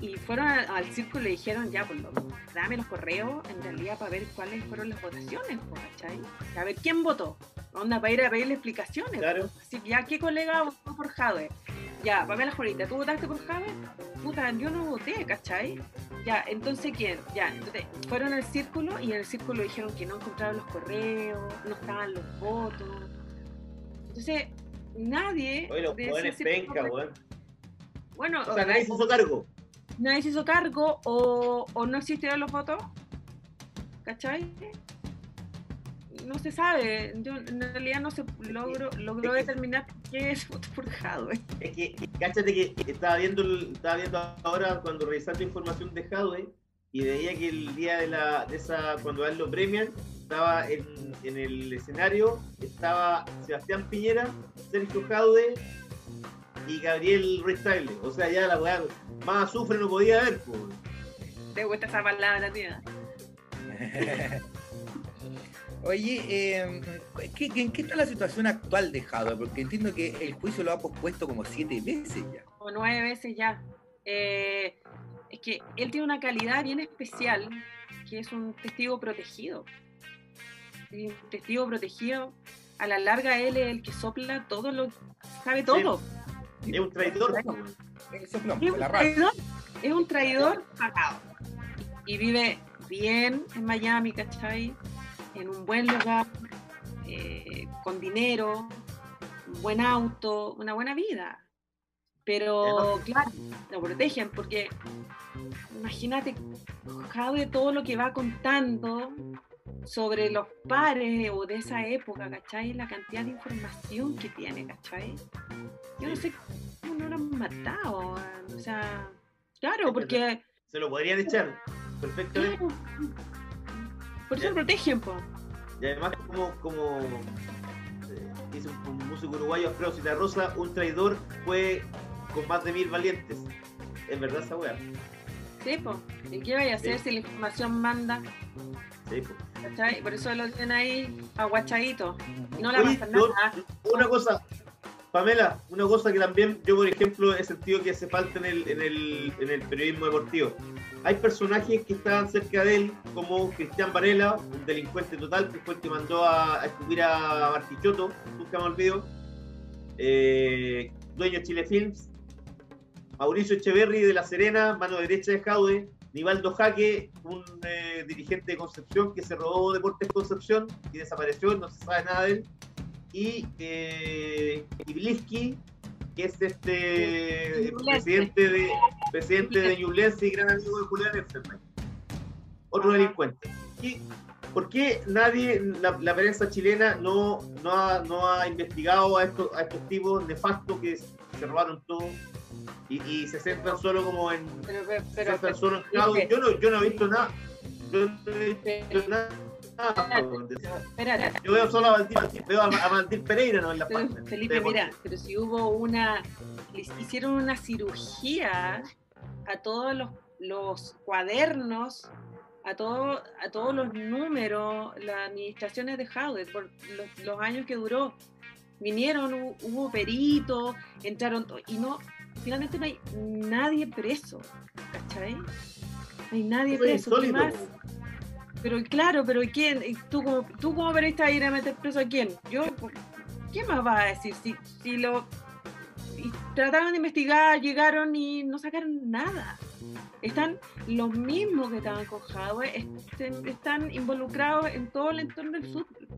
y fueron al circo y le dijeron, ya, pues loco, dame los correos en realidad para ver cuáles fueron las votaciones, ¿cachai? A ver quién votó. Onda, para ir a pedirle explicaciones. Claro. Así que ya, ¿qué colega votó por Jade? Ya, Pamela Jorita, ¿tú votaste por Jade? Puta, yo no voté, ¿cachai? Ya, entonces, ¿quién? Ya, entonces, fueron al círculo y en el círculo dijeron que no encontraron los correos, no estaban los votos. Entonces, nadie... De ese penca. Bueno, O sea, nadie se hizo cargo. nadie se hizo cargo o, o no existieron los votos, ¿cachai? No se sabe, yo en realidad no se logro, logro determinar qué es voto por Jadwe. Es que, cáchate que estaba viendo, estaba viendo ahora cuando revisando información de Jadwe, y veía que el día de la de esa cuando a él lo premian estaba en, en el escenario estaba Sebastián Piñera, Sergio Jaude y Gabriel Ruiz Tagle. O sea, ya la weá más azufre no podía haber, po. ¿Te gusta esa palabra, tía? Oye, eh, ¿qué- qué- ¿en qué está la situación actual de Jadwe? Porque entiendo que el juicio lo ha pospuesto como siete veces ya. O nueve veces ya. Eh, es que él tiene una calidad bien especial, que es un testigo protegido. Y un testigo protegido, a la larga él es el que sopla todo lo, sabe todo. Es un traidor, Es un traidor, es un traidor pagado. Y vive bien en Miami, ¿cachai? En un buen lugar, eh, con dinero, un buen auto, una buena vida. Pero, claro, lo protegen porque, imagínate, de todo lo que va contando sobre los pares o de esa época, ¿cachai? La cantidad de información que tiene, ¿cachai? Yo no sé cómo no lo han matado, o sea, claro, porque Se lo podrían echar perfectamente. por eso lo protegen, po. Y además, como, como eh, dice un, músico uruguayo, Alfredo Citarrosa, un traidor fue con más de mil valientes. Es verdad esa weá. Sí, po. ¿Y qué vaya a hacer Sí. si la información manda? Sí, po. ¿cachai? Por eso lo tienen ahí aguachadito. Y no le Oye, pasa yo- nada. Una cosa, Pamela, una cosa que también yo, por ejemplo, he sentido que hace falta en el, en el, en el periodismo deportivo. Hay personajes que estaban cerca de él, como Cristian Varela, un delincuente total, que fue el que mandó a, a escupir a Martichoto, nunca me olvido. Eh, dueño de Chile Films, Mauricio Echeverry de La Serena, mano derecha de Jaude, Nivaldo Jaque, un eh, dirigente de Concepción que se robó Deportes Concepción y desapareció, no se sabe nada de él. Y eh, Ibliski, que es este Ñublense. presidente de presidente de Ñublense y gran amigo de Julián Efferman. Otro delincuente. ¿Y por qué nadie, la, la prensa chilena, no, no, ha, no ha investigado a estos, a estos tipos nefastos que se robaron todo y, y se centran solo como en, Pero, pero, se pero, centran solo en pero- Claudio? yo, no, yo no he visto nada. Yo no he visto nada. Yo veo solo a Valdir, veo a, Valdir Pereira no en la página. Felipe, mira, pero si hubo una, les hicieron una cirugía a todos los, los cuadernos, a, todo, a todos los números, las administraciones de Howard, por los, los años que duró. Vinieron, hu- hubo peritos, entraron, y no, finalmente no hay nadie preso, ¿cachai? No hay nadie Eso es preso. ¿qué insólito, más? Pero claro, pero ¿quién? ¿Y ¿Tú como, tú como periodista vas a ir a meter preso a quién? Yo, ¿qué más vas a decir? Si, si lo y trataron de investigar, llegaron y no sacaron nada. Están los mismos que estaban con Hadwe, est- están involucrados en todo el entorno del fútbol.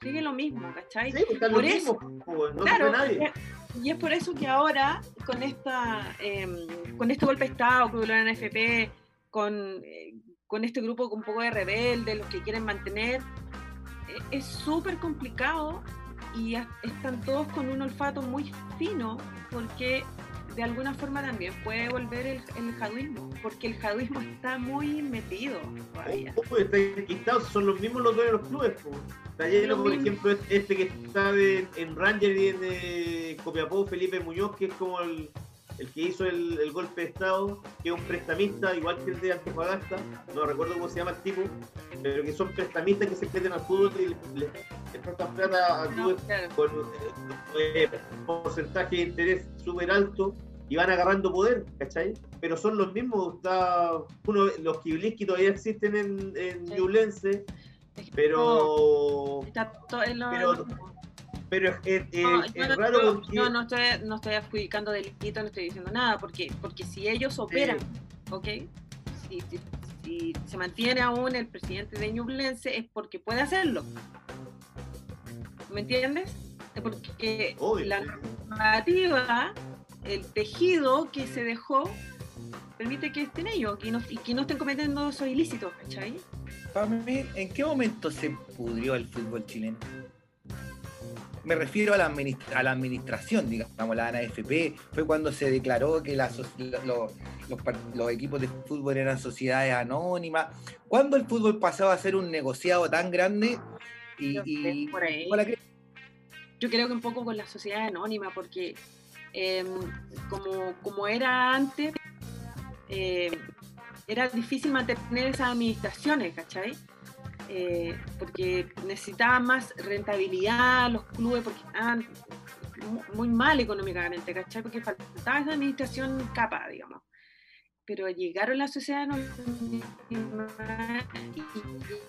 Sigue lo mismo, ¿cachai? Sí, pues están Por los eso- mismos, pues, no claro, nadie. Eh, y es por eso que ahora, con esta em, con este golpe de Estado que hubo en NFP, con, eh, con este grupo un poco de rebeldes, los que quieren mantener, eh, es súper complicado y están todos con un olfato muy fino porque de alguna forma también puede volver el, el jaduismo, porque el jaduismo está muy metido todavía. Oh, está enquistados, son los mismos los dueños de los clubes. po. Está lleno, Lo por mismo. ejemplo, este que está de- en Ranger y en eh, Copiapó, Felipe Muñoz, que es como el, el que hizo el, el golpe de Estado, que es un prestamista, igual que el de Antofagasta, no recuerdo cómo se llama el tipo, pero que son prestamistas que se meten al fútbol y les, les- prestan plata a clubes con eh, porcentaje de interés súper alto y van agarrando poder, ¿cachai? Pero son los mismos, está uno, los Kibliski todavía existen en, en Sí. Que pero está todo en lo- pero- pero es, es- No, es yo no- raro yo- porque yo no estoy, no estoy adjudicando delito, no estoy diciendo nada, porque, porque si ellos operan, ¿ok? Si, si- si se mantiene aún el presidente de Ñublense es porque puede hacerlo. ¿Me entiendes? Es porque Obvio, la narrativa, el tejido que se dejó, permite que estén ellos y, no, y que no estén cometiendo esos ilícitos, ¿cachai? Pame, ¿en qué momento se pudrió el fútbol chileno? Me refiero a la, administ- a la administración, digamos, la ANAFP. Fue cuando se declaró que la, so- lo- lo- los, equipos de fútbol eran sociedades anónimas. ¿Cuándo el fútbol pasaba a ser un negociado tan grande? Y, por ahí. ¿cuál la cre- Yo creo que un poco con la sociedad anónima, porque em, como, como era antes, em, era difícil mantener esas administraciones, ¿cachai? Eh, porque necesitaban más rentabilidad los clubes, porque estaban mu- muy mal económicamente, ¿cachai? Porque faltaba esa administración capa, digamos. Pero llegaron las sociedades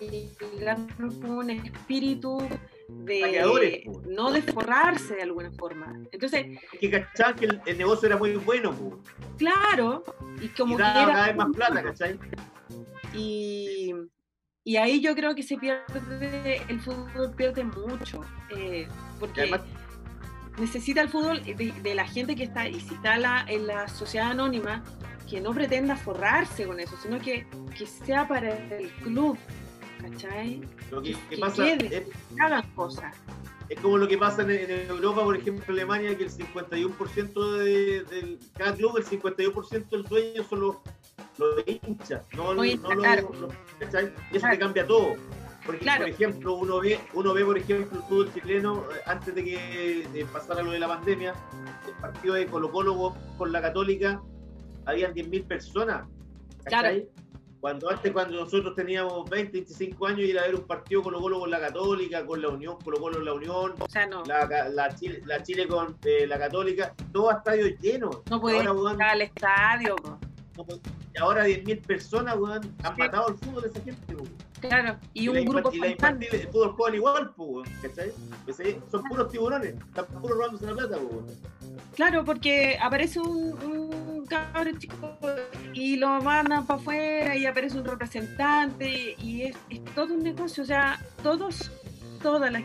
y llegaron con un espíritu de no de forrarse de alguna forma. Entonces, Es que cachaban que el, el negocio era muy bueno, po. claro, y como y que daba era cada vez más plata, ¿cachai? y, y ahí yo creo que se pierde, el fútbol pierde mucho, eh, porque además, necesita el fútbol de, de la gente que está, y si está la, en la sociedad anónima, que no pretenda forrarse con eso, sino que, que sea para el club, ¿cachai? lo que, que que pasa quede. es, Que hagan cosas. es como lo que pasa en, en Europa, por ejemplo, en Alemania, que el 51% de, cada club, el 51% del dueño son los, los hinchas, no, no hinchas, los- claro. los- ¿cachai? Y eso Claro. te cambia todo. Porque, Claro. por ejemplo, uno ve, uno ve, por ejemplo, el fútbol chileno, eh, antes de que pasara lo de la pandemia, el partido de Colo Colo con la Católica, habían 10.000 personas. ¿cachai? Cuando antes, cuando nosotros teníamos 20, 25 años, ir a ver un partido Colo Colo con la Católica, con la Unión, Colo Colo con la Unión, O sea, no, la, la Chile, la Chile con eh, la Católica, todos estadios llenos. no pueden ir al estadio. no y ahora 10.000 personas weón, han Sí. matado el fútbol de esa gente. weón. Claro, y, la un grupo y la infantil, el fútbol juegan igual, weón, ¿cachai? Son puros tiburones, están puros robándose la plata. weón. Claro, porque aparece un, un cabrón chico y lo mandan para afuera y aparece un representante y es, es todo un negocio. O sea, todos, todas las,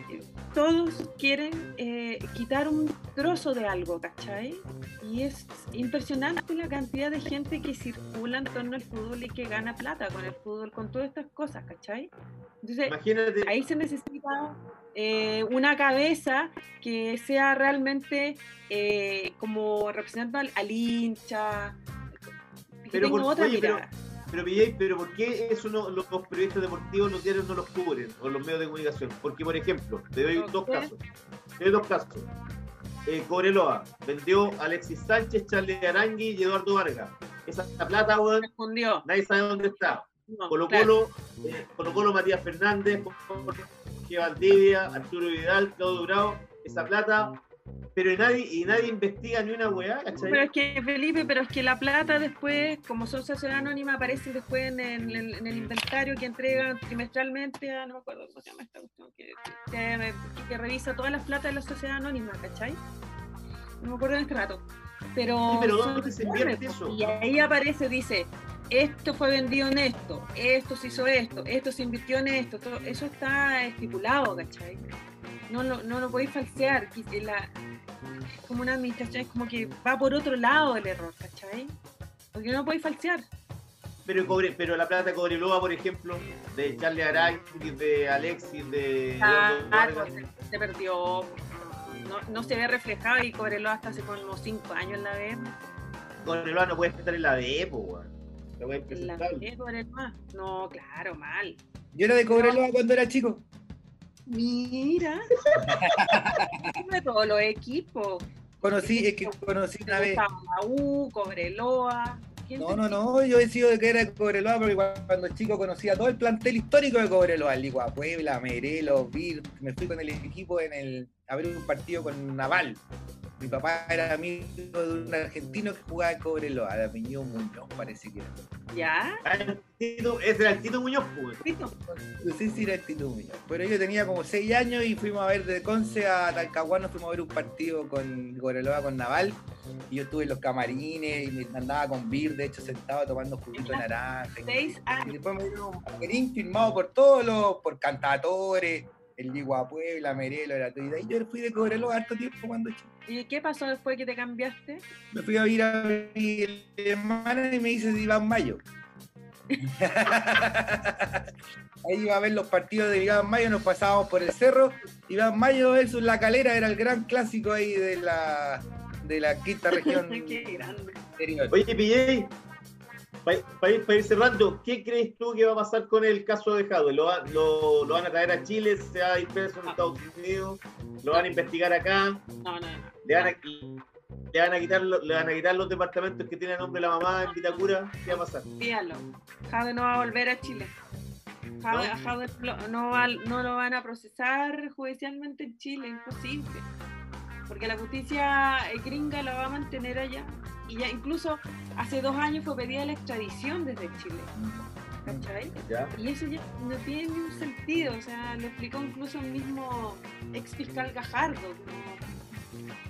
todos quieren eh, quitar un trozo de algo, ¿cachai? Y es impresionante la cantidad de gente que circula en torno al fútbol y que gana plata con el fútbol, con todas estas cosas, ¿cachai? Entonces, Imagínate, ahí se necesita eh, una cabeza que sea realmente eh, como representando al, al hincha, que Pero tenga por- otra oye, mirada. pero, PJ, pero ¿por qué eso no, los, periodistas deportivos, los diarios no los cubren, o los medios de comunicación? Porque, por ejemplo, te doy dos casos. Te doy dos casos. Eh, Cobreloa vendió a Alexis Sánchez, Charlie Arangui y Eduardo Vargas. Esa plata, weón, Respondió. nadie sabe dónde está. No, Colo claro. Colo, eh, Colo Colo, Matías Fernández, Jorge Valdivia, Arturo Vidal, Claudio Bravo, esa plata, pero y nadie, y nadie investiga ni una weá, ¿cachai? Pero es que, Felipe, pero es que la plata después, como son sociedad anónima, aparece después en el, en- en el inventario que entregan trimestralmente a, no me acuerdo cómo se llama esta cuestión, que, que, que revisa todas las platas de la sociedad anónima, ¿cachai? No me acuerdo en este rato. Pero, Sí, pero ¿dónde se invierte informes, eso? Y ahí aparece, dice, esto fue vendido en esto, esto se hizo esto, esto se invirtió en esto, todo, eso está estipulado, ¿cachai? No, lo- no lo podéis falsear. la- es como una administración, es como que va por otro lado el error, ¿cachai? Porque no lo podéis falsear. Pero, cobre, pero la plata de Cobreloa, por ejemplo, de Charlie Arangui, de Alexis, de Eduardo Ah, Vargas, se, se perdió. No, no se ve reflejado y Cobreloa hasta hace como 5 años en la B. Cobreloa no puede estar en la po, weón. La. B, Cobreloa. No, claro, mal. Yo era de Cobreloa cuando era chico. Mira. de todos los equipos. Conocí, es que conocí una vez. U, Cobreloa. ¿Quién No, no, no, yo he sido de que era de Cobreloa porque cuando chico conocía todo el plantel histórico de Cobreloa, el Ligua Puebla, Merelo, Vir, me fui con el equipo en el a ver un partido con Naval. Mi papá era amigo de un argentino que jugaba en Cobreloa, de apellido Muñoz parece que era. ¿Ya? Ah, el Tito- Ese era el Tito Muñoz. Listo. No sé si era el Tito Muñoz, pero yo tenía como 6 años y fuimos a ver de Conce a Talcahuano, fuimos a ver un partido con Cobreloa con Naval y yo estuve en los camarines y me andaba con Vir, de hecho sentado tomando juguito de naranja. Seis Y años. después me dieron un paquerín firmado por todos los, por cantatores, el Ligua Puebla, Merelo, era todo. Y de ahí yo fui de Cobreloa harto tiempo cuando chico. ¿Y qué pasó después que te cambiaste? Me fui a ir a mi hermana y me dice si Iván Mayo. Ahí iba a ver los partidos de Iván Mayo, nos pasábamos por el cerro. Iván Mayo versus La Calera era el gran clásico ahí de la, de la quinta región Qué grande. Oye, PJ, para ir, pa' ir cerrando, ¿qué crees tú que va a pasar con el caso de Jadwe? ¿Lo, va- lo, lo van a traer a Chile? ¿Se va a ir preso en Estados Unidos? ¿Lo van a investigar acá? No, no, no. ¿Le van a, le van a, quitar, lo- le van a quitar los departamentos que tiene a nombre de la mamá en Vitacura? ¿Qué va a pasar? Dígalo. Jade no va a volver a Chile. Lo- no, va- no lo van a procesar judicialmente en Chile, imposible. Porque la justicia eh, gringa la va a mantener allá. Y ya incluso hace dos años fue pedida la extradición desde Chile. ¿Cachai? ¿Ya? Y eso ya no tiene ni un sentido. O sea, lo explicó incluso el mismo ex fiscal Gajardo.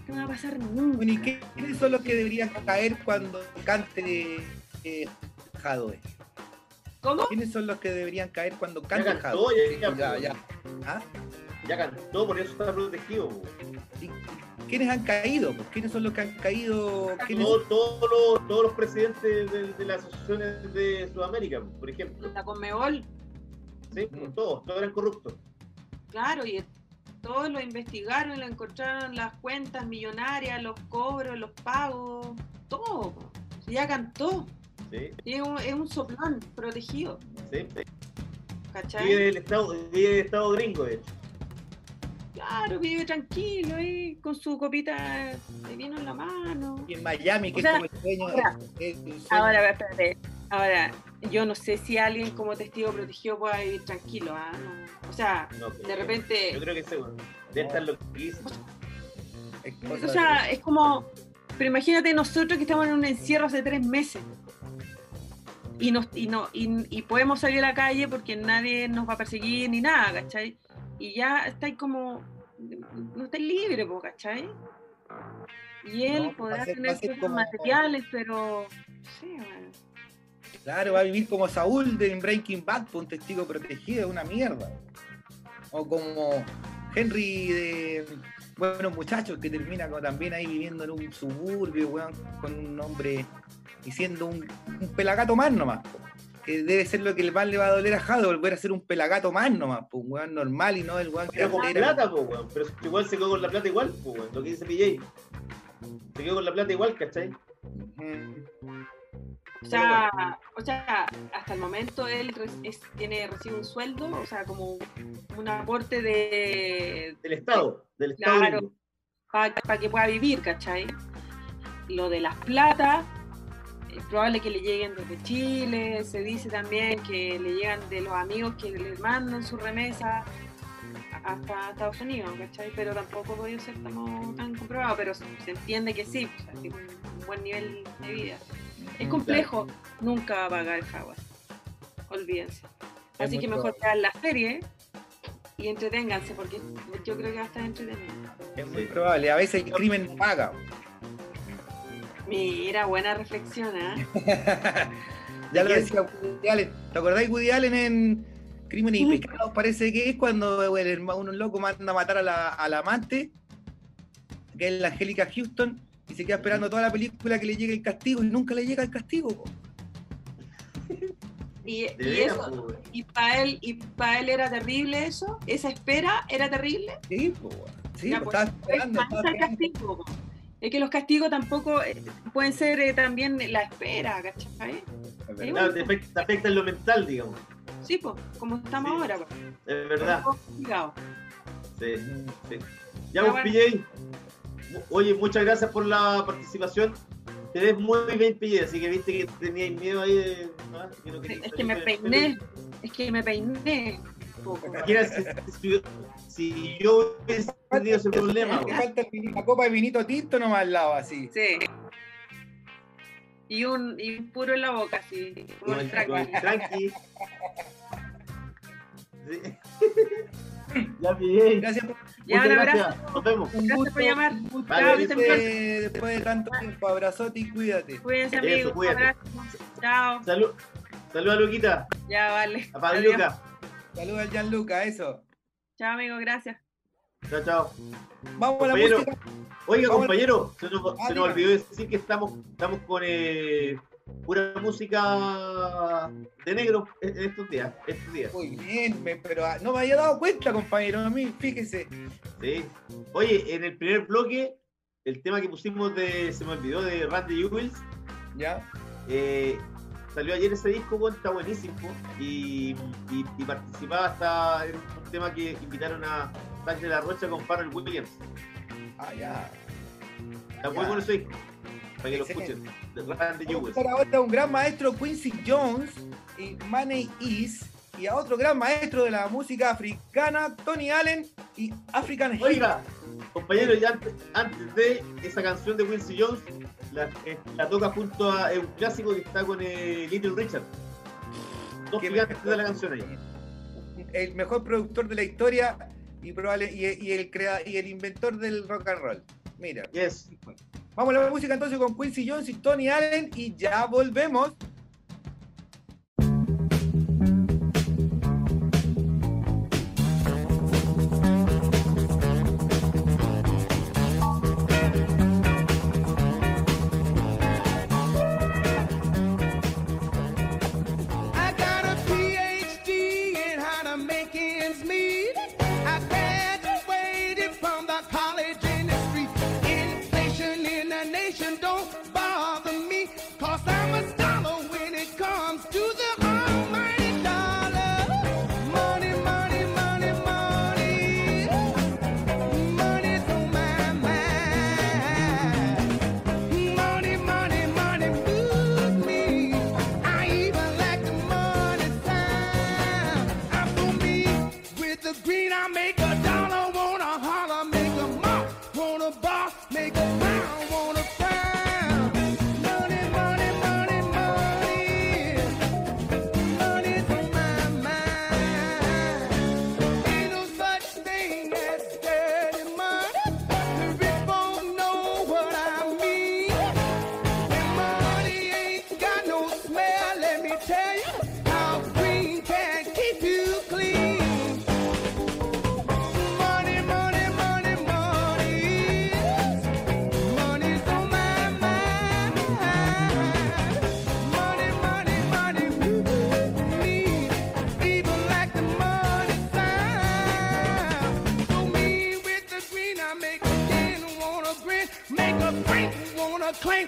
no- va a pasar nunca. Bueno, ¿y qué- quiénes son los que deberían caer cuando cante eh, Jadwe? ¿Cómo? ¿Quiénes son los que deberían caer cuando Ya cante cantó, Jadwe? ya, ya, Ya, ya. ¿Ah? ya cantó, por eso está protegido. ¿Y ¿Quiénes han caído? pues? ¿Quiénes son los que han caído? ¿Quiénes- Todo- todos, los, todos los presidentes de, de las asociaciones de Sudamérica, por ejemplo. La Conmebol, ¿sí? Todos, todos eran corruptos. claro, y todos lo investigaron y lo encontraron las cuentas millonarias, los cobros, los pagos, todo. Si ya cantó. ¿sí? Y es un, es un soplón protegido, ¿sí? ¿cachai? Vive del estado, vive del estado gringo, de hecho. Claro, vive tranquilo ahí con su copita de vino en la mano. Y en Miami, que O sea, es como el sueño. ahora- el- el sueño- Ahora, espérate. Ahora, yo no sé si alguien como testigo protegido pueda vivir tranquilo, ¿ah? No. O sea, No, de repente. Yo creo que bueno. Debe estar lo que es cosa O sea, es como. Pero imagínate nosotros que estamos en un encierro hace tres meses. Y, nos, y, no, y, y podemos salir a la calle porque nadie nos va a perseguir ni nada, ¿cachai? Y ya estáis como. No estáis libres, po, ¿cachai? Y él No, podrá ser- tener cosas como- materiales, pero. Sí, bueno. Claro, va a vivir como Saúl de Breaking Bad, un testigo protegido, una mierda. O como Henry de Buenos Muchachos, que termina como también ahí viviendo en un suburbio, weón, con un hombre y siendo un, un pelagato más nomás. Que debe ser lo que más le va a doler a Jado, volver a ser un pelagato más nomás, pues, un weón normal y no el weón que Pero con era- plata, po, weón. Pero igual se quedó con la plata igual, po, weón. Lo que dice PJ. Se quedó con la plata igual, ¿cachai? O sea, o sea, hasta el momento él es- tiene, recibe un sueldo, o sea, como un aporte de Del Estado. Del Estado Claro. para que pueda vivir, ¿cachai? Lo de las platas, es probable que le lleguen desde Chile, se dice también que le llegan de los amigos que les mandan su remesa hasta Estados Unidos, ¿cachai? Pero tampoco podido ser tan, tan comprobado, pero se se entiende que sí, o sea, tiene un buen nivel de vida. Es complejo, nunca va a pagar el Howard. Olvídense. Es Así que mejor vean la serie y entreténganse, porque yo creo que va a estar entretenido. Es muy probable, a veces el crimen paga. Mira, buena reflexión, ¿ah? Ya lo decía Woody Allen. ¿Te acordáis Woody Allen en Crímenes y Pecados? Parece que es cuando el hermano- un loco manda a matar a la, a la amante, que es la Angélica Houston, y se queda esperando toda la película que le llegue el castigo y nunca le llega el castigo. po. Y, eso, po, y para él, y para él era terrible eso, esa espera era terrible. Sí, po, weón. sí, Ya, po, pues, estaba esperando. el castigo. Es que los castigos tampoco eh, pueden ser eh, también la espera, ¿cachai? Es verdad. Te afecta, te afecta en lo mental, digamos. Sí, pues, como estamos Sí. ahora, pues. Es verdad. Sí, sí. Ya, Ya, pues, bueno. PJ. Oye, muchas gracias por la participación. Te ves muy bien, PJ, así que viste que tenías miedo ahí de. Que no Es que me peiné, es que me peiné. Si, yo hubiese tenido ese problema, falta la copa de vinito tinto nomás al lado, así. Sí. Y un, y un puro en la boca, así. Como el tranqui. Sí. ya, PJ. Gracias por Ya, Muchas un gracias. abrazo. Nos vemos. un Gracias gusto. por llamar. Vale, Chao, verte después de tanto tiempo. Abrazote y cuídate. Cuídense, amigos. Un cuídate. abrazo. Chao. Salud. Salud a Luquita, Ya, vale. a Pablo Adiós. Luca. Saludos al Gianluca, eso. Chao, amigos. Gracias. Chao, chao. Vamos a la música. Oiga, Vamos- compañero, se nos, Ah, se nos diga. olvidó decir que estamos, estamos con eh, pura música de negro en en estos días. Estos días. Muy bien, me- pero ah, no me había dado cuenta, compañero. A mí, fíjese. Sí. Oye, en el primer bloque, el tema que pusimos de, se me olvidó, de Randy Jewels, Ya. eh, salió ayer ese disco, está buenísimo. Y, y, y participaba hasta en un tema que invitaron a Sánchez de la Rocha con Pharrell Williams. Ah, ya. Está muy bueno ese disco. Para que lo escuchen. The Run the Vamos a Jewels. escuchar ahora un gran maestro Quincy Jones y Money Is y a otro gran maestro de la música africana Tony Allen y African. Oiga, compañero, ya antes, antes de esa canción de Quincy Jones, la, eh, la toca junto a un clásico que está con eh, Little Richard. Dos Qué gigantes de la canción ahí. el mejor productor de la historia y, probable, y, y el crea, y el inventor del rock and roll. Mira. Yes. Vamos a la música entonces con Quincy Jones y Tony Allen y ya volvemos. claim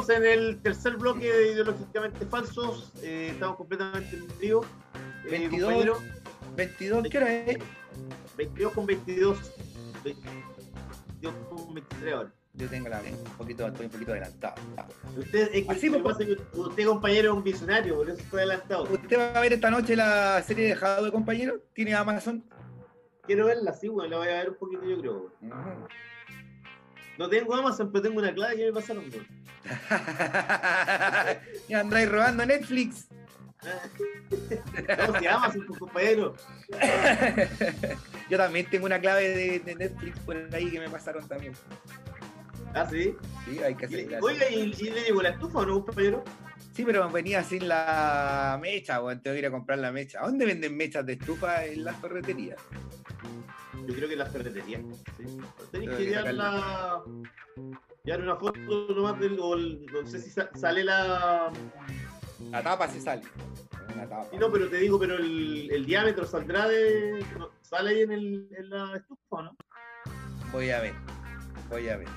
estamos en el tercer bloque de Ideológicamente Falsos. eh, estamos completamente en vivo. Eh, 22. compañero, 22, ¿qué hora es? 22 con 22. 22 con 23 horas. Yo tengo la un poquito, estoy un poquito adelantado. Usted, es que Así, lo pasa que usted, compañero, es un visionario, por eso está adelantado. ¿Usted va a ver esta noche la serie de Jado de compañero? ¿Tiene Amazon? Quiero verla, sí, bueno, la voy a ver un poquito, yo creo. No tengo Amazon, pero tengo una clave que me pasaron. weón. y andáis robando Netflix. ¿Cómo se llama, Amazon, pues, compañero? Yo también tengo una clave de, de Netflix por ahí que me pasaron también. Ah, sí. Sí, hay que hacer. Oiga, ¿y, y le llegó la estufa o no, compañero? Sí, pero venía sin la mecha, weón. Tengo que ir a comprar la mecha. ¿A dónde venden mechas de estufa en las ferreterías? Yo creo que en las ferreterías. Sí. Tenéis que que llevar la. Llevar una foto nomás del. O el- no sé si sa- sale la. La tapa se sale. Tapa. Sí, no, pero te digo, pero el, el diámetro saldrá de. ¿Sale ahí en, el, en la estufa o no? Voy a ver. Voy a ver.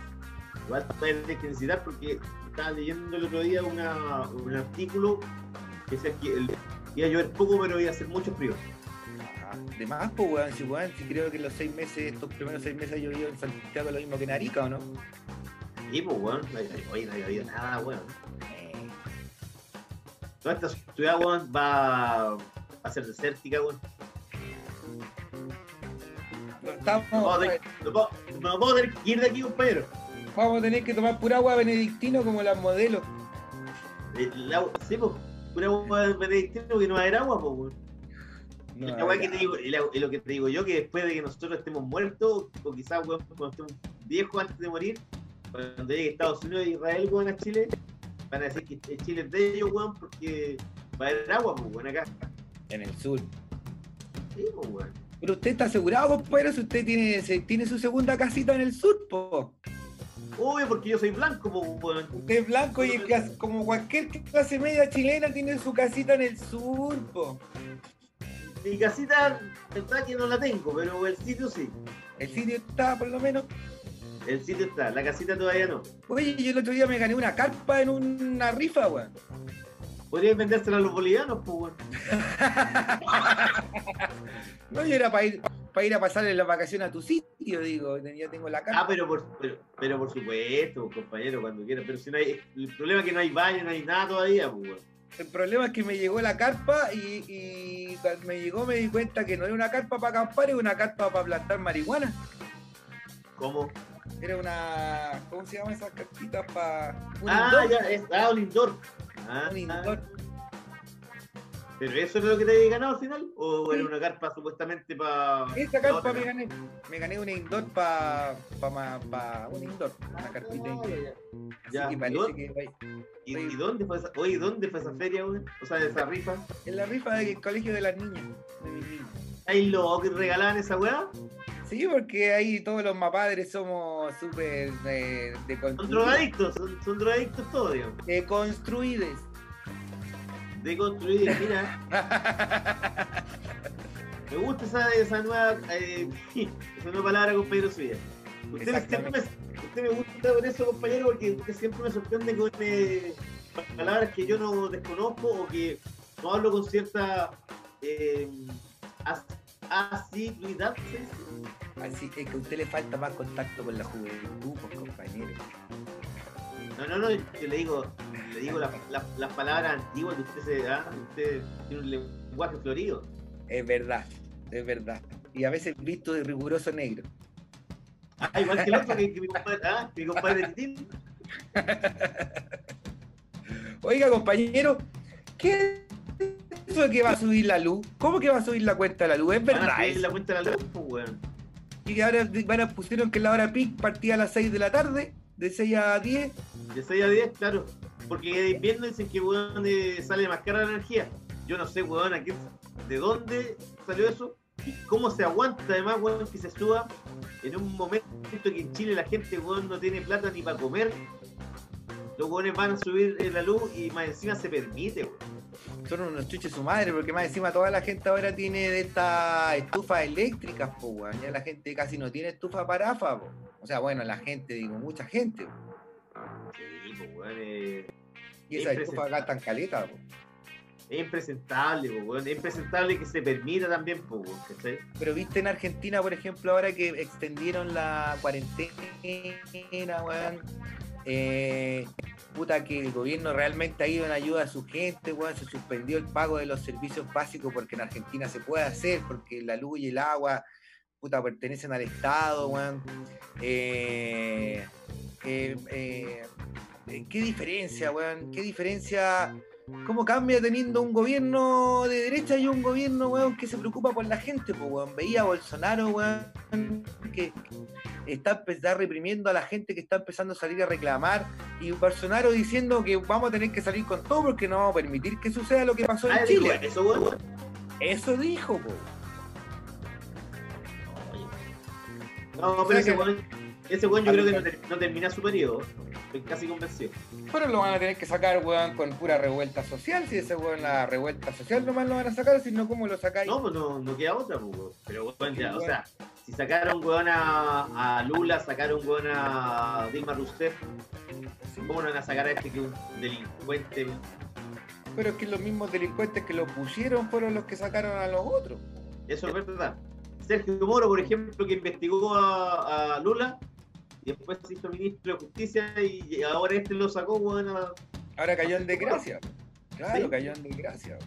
Igual que necesitar porque estaba leyendo el otro día una, un artículo que decía que el, iba a llover poco, pero iba a hacer mucho frío. Ajá. De más, pues, weón. Si, weón, si creo que los seis meses, estos primeros seis meses, yo vivo en Santiago lo mismo que en Arica, ¿o no? Y pues, weón, oye, no había habido nada, weón. Toda esta ciudad, weón, va a ser desértica, weón. Estamos, No puedo no puedo- no puedo tener que ir de aquí, compañero. Vamos a tener que tomar pura agua benedictino como las modelos. El agua, sí, pues, pura agua benedictina porque no va a haber agua, pues. No, ya. que te digo, lo que te digo yo, que después de que nosotros estemos muertos, o quizás weón, cuando estemos viejos antes de morir, cuando llegue Estados Unidos e Israel, weón, a Chile, van a decir que Chile es de ellos, weón, porque va a haber agua, pues, weón, acá. En el sur. Sí, pues, weón. Pero usted está asegurado, compadre, si usted tiene, tiene su segunda casita en el sur, po. Obvio, porque yo soy blanco. Usted es blanco y como cualquier clase media chilena tiene su casita en el sur, po. Mi casita, verdad que no la tengo, pero el sitio sí. El sitio está, por lo menos. El sitio está, la casita todavía no. Oye, yo el otro día me gané una carpa en una rifa, weón. Podrías vendérsela a los bolivianos, pues, weón. No, yo era para ir, para ir a pasarle las vacaciones a tu sitio, digo. Ya tengo la carpa. Ah, pero por, pero, pero por supuesto, compañero, cuando quieras. Pero si no hay, el problema es que no hay baño, no hay nada todavía, pues. El problema es que me llegó la carpa y, y cuando me llegó me di cuenta que no era una carpa para acampar, era una carpa para plantar marihuana. ¿Cómo? Era una. ¿Cómo se llama esas carpitas para. Un ah, indoor. ya, es, ah, un indoor. Ah, Un ah. ¿Pero eso es lo que te había ganado al final? ¿O Sí. era una carpa supuestamente para.? Esa carpa me gané. Me gané un indoor para. Pa, pa- un indoor. Una carpita indoor. Así Ya, que ¿y parece dónde? que ¿Y, y dónde fue esa, oye, ¿dónde fue esa feria, weón? O sea, esa rifa. en la rifa del colegio de las niñas. De mis niños. ¿Hay locos que regalaban esa weá? Sí, porque ahí todos los mapadres somos súper eh, Son deconstruidos. drogadictos, son, son drogadictos todos, digamos. Deconstruides. Deconstruidos, mira. Me gusta esa, esa nueva eh, esa nueva palabra, compañero suya. Usted, me- siempre me, usted me gusta por eso, compañero, porque usted siempre me sorprende con eh, palabras que yo no desconozco o que no hablo con cierta eh, as- asiduidad. ¿se dice? Así que que a usted le falta más contacto con la juventud, pues, compañero. No, no, no, yo le digo, le digo la- la- las palabras antiguas que usted se da, usted tiene un lenguaje florido. Es verdad, es verdad. Y a veces visto de riguroso negro. Ah, igual que el otro que, que mi compadre, ah, mi compadre Titín. Oiga, compañero, ¿qué es eso de que va a subir la luz? ¿Cómo que va a subir la cuenta de la luz? Es Van a verdad. subir eso? la cuenta de la luz, pues, weón. que ahora van a pusieron que la hora pic partía a las 6 de la tarde, de 6 a 10. De 6 a 10, claro. Porque de invierno dicen que weón, eh, sale más cara la energía. Yo no sé, weón, aquí, de dónde salió eso y cómo se aguanta además, weón, que se suba en un momento que en Chile la gente, weón, no tiene plata ni para comer. Los weones van a subir la luz y más encima se permite, weón. Son unos chuches su madre, porque más encima toda la gente ahora tiene de estas estufas eléctricas, po, weón. Ya la gente casi no tiene estufa parafa, po. O sea, bueno, la gente, digo, mucha gente. po. Weón, eh, Y esas Impresionante. estufas gastan caleta, po. es impresentable, weón. Es impresentable que se permita también, weón, ¿cachai? Pero viste en Argentina, por ejemplo, ahora que extendieron la cuarentena, weón. eh, puta que el gobierno realmente ha ido en ayuda a su gente, weón. Se suspendió el pago de los servicios básicos porque en Argentina se puede hacer, porque la luz y el agua, puta, pertenecen al Estado, weón. Eh, eh, eh, ¿Qué diferencia, weón? ¿Qué diferencia? ¿Cómo cambia teniendo un gobierno de derecha y un gobierno, weón, que se preocupa por la gente, pues, weón? Veía a Bolsonaro, weón, que está, está reprimiendo a la gente que está empezando a salir a reclamar y Bolsonaro diciendo que vamos a tener que salir con todo porque no vamos a permitir que suceda lo que pasó en Ah, Chile. eso, weón. Eso dijo, po. No, O pero sea que- weón, ese weón yo creo que no, ter- no termina su periodo. Estoy casi convencido. Pero lo van a tener que sacar, weón, con pura revuelta social. Si ese weón la revuelta social nomás lo van a sacar, si no, ¿cómo lo sacáis? No, pues no, no queda otra, pues, weón. Pero weón, ya, o sea, si sacaron weón a, a Lula, sacaron weón a Dilma Rousseff, ¿cómo no van a sacar a este que es un delincuente? Pero es que los mismos delincuentes que lo pusieron fueron los que sacaron a los otros. Eso es verdad. Sergio Moro, por ejemplo, que investigó a, a Lula y después se hizo ministro de Justicia y ahora este lo sacó, weón, a- Ahora cayó en desgracia. Claro, Sí. cayó en desgracia.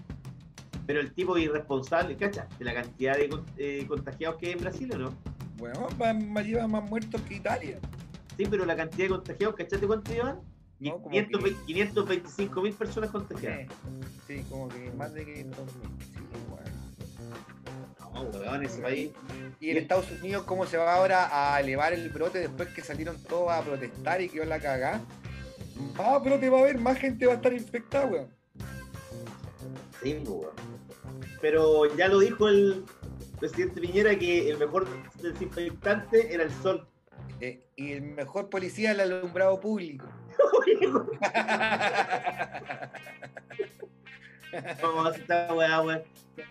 pero el tipo irresponsable, ¿cachai? De la cantidad de eh, contagiados que hay en Brasil, ¿o no? Bueno, va- va- lleva más muertos que Italia. Sí, pero la cantidad de contagiados, ¿cachai? cuánto llevan? No, como 520 525 mil personas contagiadas. Sí, como que más de 500 mil. No, weón, ese país. Y en Estados Unidos, ¿cómo se va ahora a elevar el brote después que salieron todos a protestar y quedó la cagá? Más brote va a haber, más gente va a estar infectada, weón. Sí, weón. Pero ya lo dijo el presidente Piñera que el mejor desinfectante era el sol. Eh, y el mejor policía el alumbrado público. No, esta weá, weón.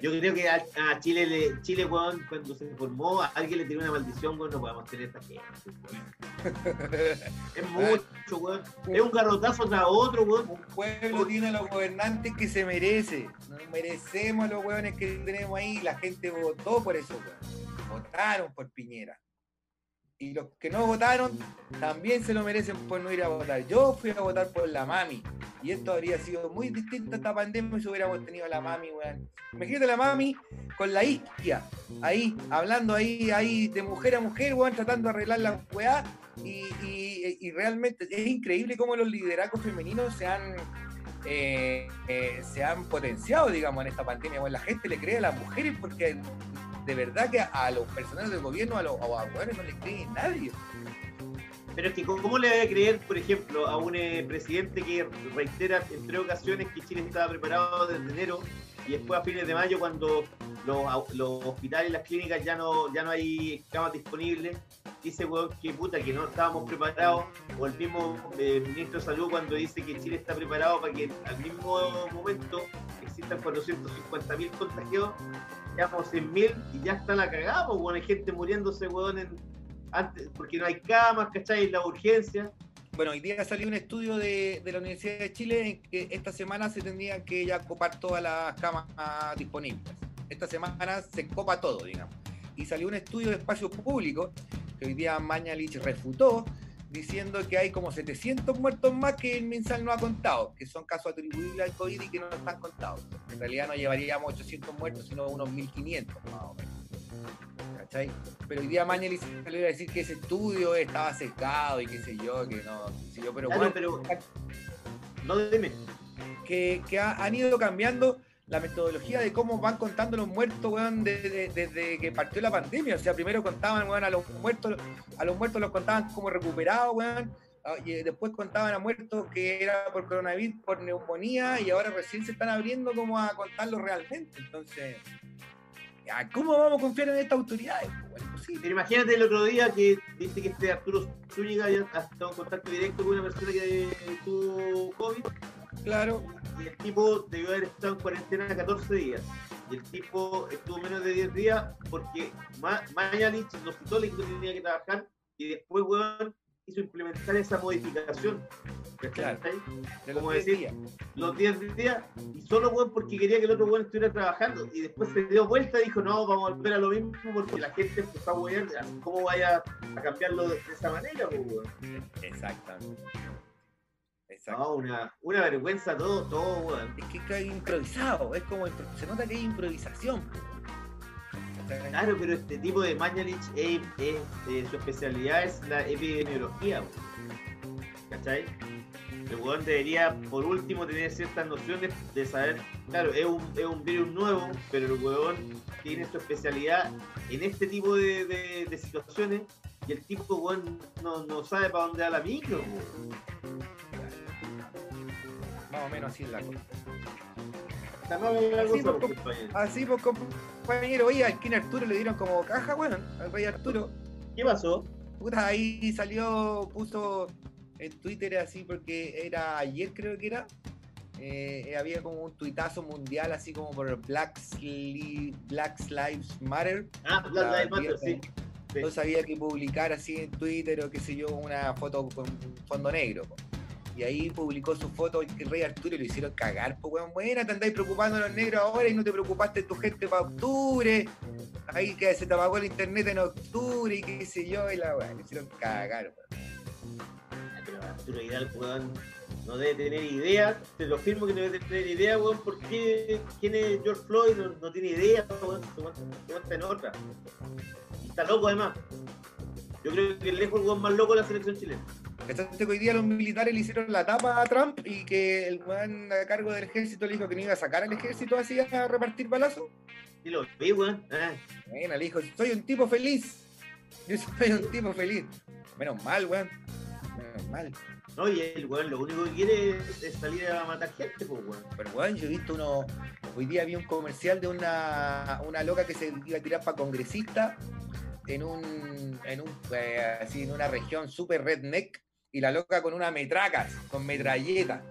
Yo creo que a, a Chile, le, Chile, weón, cuando se formó, a alguien le tiró una maldición, weón, no podemos tener esta gente. Es mucho, weón. Es un garrotazo tras otro, weón. Un pueblo tiene a los gobernantes que se merece. Nos merecemos a los hueones que tenemos ahí. La gente votó por eso, weón. Votaron por Piñera. Y los que no votaron también se lo merecen por no ir a votar. Yo fui a votar por la mami. Y esto habría sido muy distinto a esta pandemia si hubiéramos tenido a la mami, weón. Imagínate la mami con la isquia. Ahí, hablando ahí, ahí de mujer a mujer, weón, tratando de arreglar la weá. Y, y- realmente es increíble cómo los liderazgos femeninos se han eh, eh, se han potenciado, digamos, en esta pandemia. Bueno, la gente le cree a las mujeres porque de verdad que a los personajes del gobierno, a los, a los mujeres no le cree nadie. Pero es que, ¿cómo le voy a creer, por ejemplo, a un eh, presidente que reitera en tres ocasiones que Chile estaba preparado desde enero y después a fines de mayo, cuando los, los hospitales las clínicas ya no, ya no hay camas disponibles, dice que puta, que no estábamos preparados, o el mismo eh, ministro de Salud cuando dice que Chile está preparado para que al mismo momento existan 450 mil contagiados, llevamos 100 mil y ya está la cagada, pues, weón, hay gente muriéndose, weón, en, antes, porque no hay camas, ¿cachai? La urgencia. Bueno, hoy día salió un estudio de, de la Universidad de Chile en que esta semana se tendrían que ya copar todas las camas disponibles. Esta semana se copa todo, digamos. Y salió un estudio de espacio público que hoy día Mañalich refutó diciendo que hay como 700 muertos más que el MinSal no ha contado, que son casos atribuibles al COVID y que no están contados. En realidad no llevaríamos 800 muertos, sino unos 1500 más o menos. ¿Cachai? Pero hoy día Mañalich salió a decir que ese estudio estaba sesgado y qué sé yo, que no, qué sé yo, pero Claro, bueno, pero- No, dime. que, que ha- han ido cambiando la metodología de cómo van contando los muertos, weón, desde, desde que partió la pandemia. O sea, primero contaban, weón, a los muertos, a los muertos los contaban como recuperados, weón. ah, Y después contaban a muertos que era por coronavirus, por neumonía, y ahora recién se están abriendo como a contarlo realmente. Entonces, ¿cómo vamos a confiar en estas autoridades? pues? Imposible. Pero imagínate el otro día que dice que este Arturo Zúñiga ya ha estado en contacto directo con una persona que tuvo COVID Claro, y el tipo debió haber estado en cuarentena 14 días. Y el tipo estuvo menos de 10 días porque Ma- Mañalich citó, le dijo que tenía que trabajar y después, weón, hizo implementar esa modificación. Claro. de Como 10 decir, días. los 10 días y solo weón porque quería que el otro weón estuviera trabajando y después se dio vuelta y dijo no, vamos a volver a lo mismo porque la gente empezó a wear, ¿cómo vaya a cambiarlo de, esa manera? weón? Exactamente. Exacto. No, una, una vergüenza todo, todo, weón. Es que hay improvisado, es como se nota que hay improvisación. Claro, pero este tipo de Mañalich, es, es- eh, su especialidad es la epidemiología. ¿cachai? El weón debería, por último, tener ciertas nociones de saber, claro, es un, es un virus nuevo, pero el weón tiene su especialidad en este tipo de, de- de situaciones y el tipo, weón, no, no sabe para dónde va la micro, weón. O menos así es la cosa. Así, cosa, pues, compañero. Así compañero, oye, al King Arturo le dieron como caja, weón, al rey Arturo. ¿Qué pasó? Puta, ahí salió, puso en Twitter así porque era ayer creo que era. eh, había como un tuitazo mundial así como por Black, Li- Black Lives Matter. Ah, Black Lives Matter, sí. sí. Entonces había que publicar así en Twitter o qué sé yo, una foto con fondo negro. Y ahí publicó su foto el rey Arturo y lo hicieron cagar, pues weón, buena, te andáis preocupando de los negros ahora y no te preocupaste tu gente para octubre. Ahí que se te apagó el internet en octubre y qué sé yo, y la weá, lo hicieron cagar, weón. Pero Arturo Vidal, weón, no debe tener idea, te lo firmo que no debe tener idea, weón, por qué, quién es George Floyd, no, tiene idea, weón, se weón- weón está en otra. Y está loco además. Yo creo que lejos el weón más loco de la selección chilena. ¿Cachaste que hoy día los militares le hicieron la tapa a Trump y que el weón a cargo del ejército le dijo que no iba a sacar al ejército así a repartir balazos? Sí lo vi, weón. Ah, Bueno, le dijo, soy un tipo feliz. Yo soy un tipo feliz. Menos mal, weón. Menos mal. no, y el weón lo único que quiere es, salir a matar gente, pues, weón. Pero weón, yo he visto uno. Hoy día vi un comercial de una, una loca que se iba a tirar para congresista en un. en un eh, así en una región super redneck. Y la loca con una metracas, con metralleta.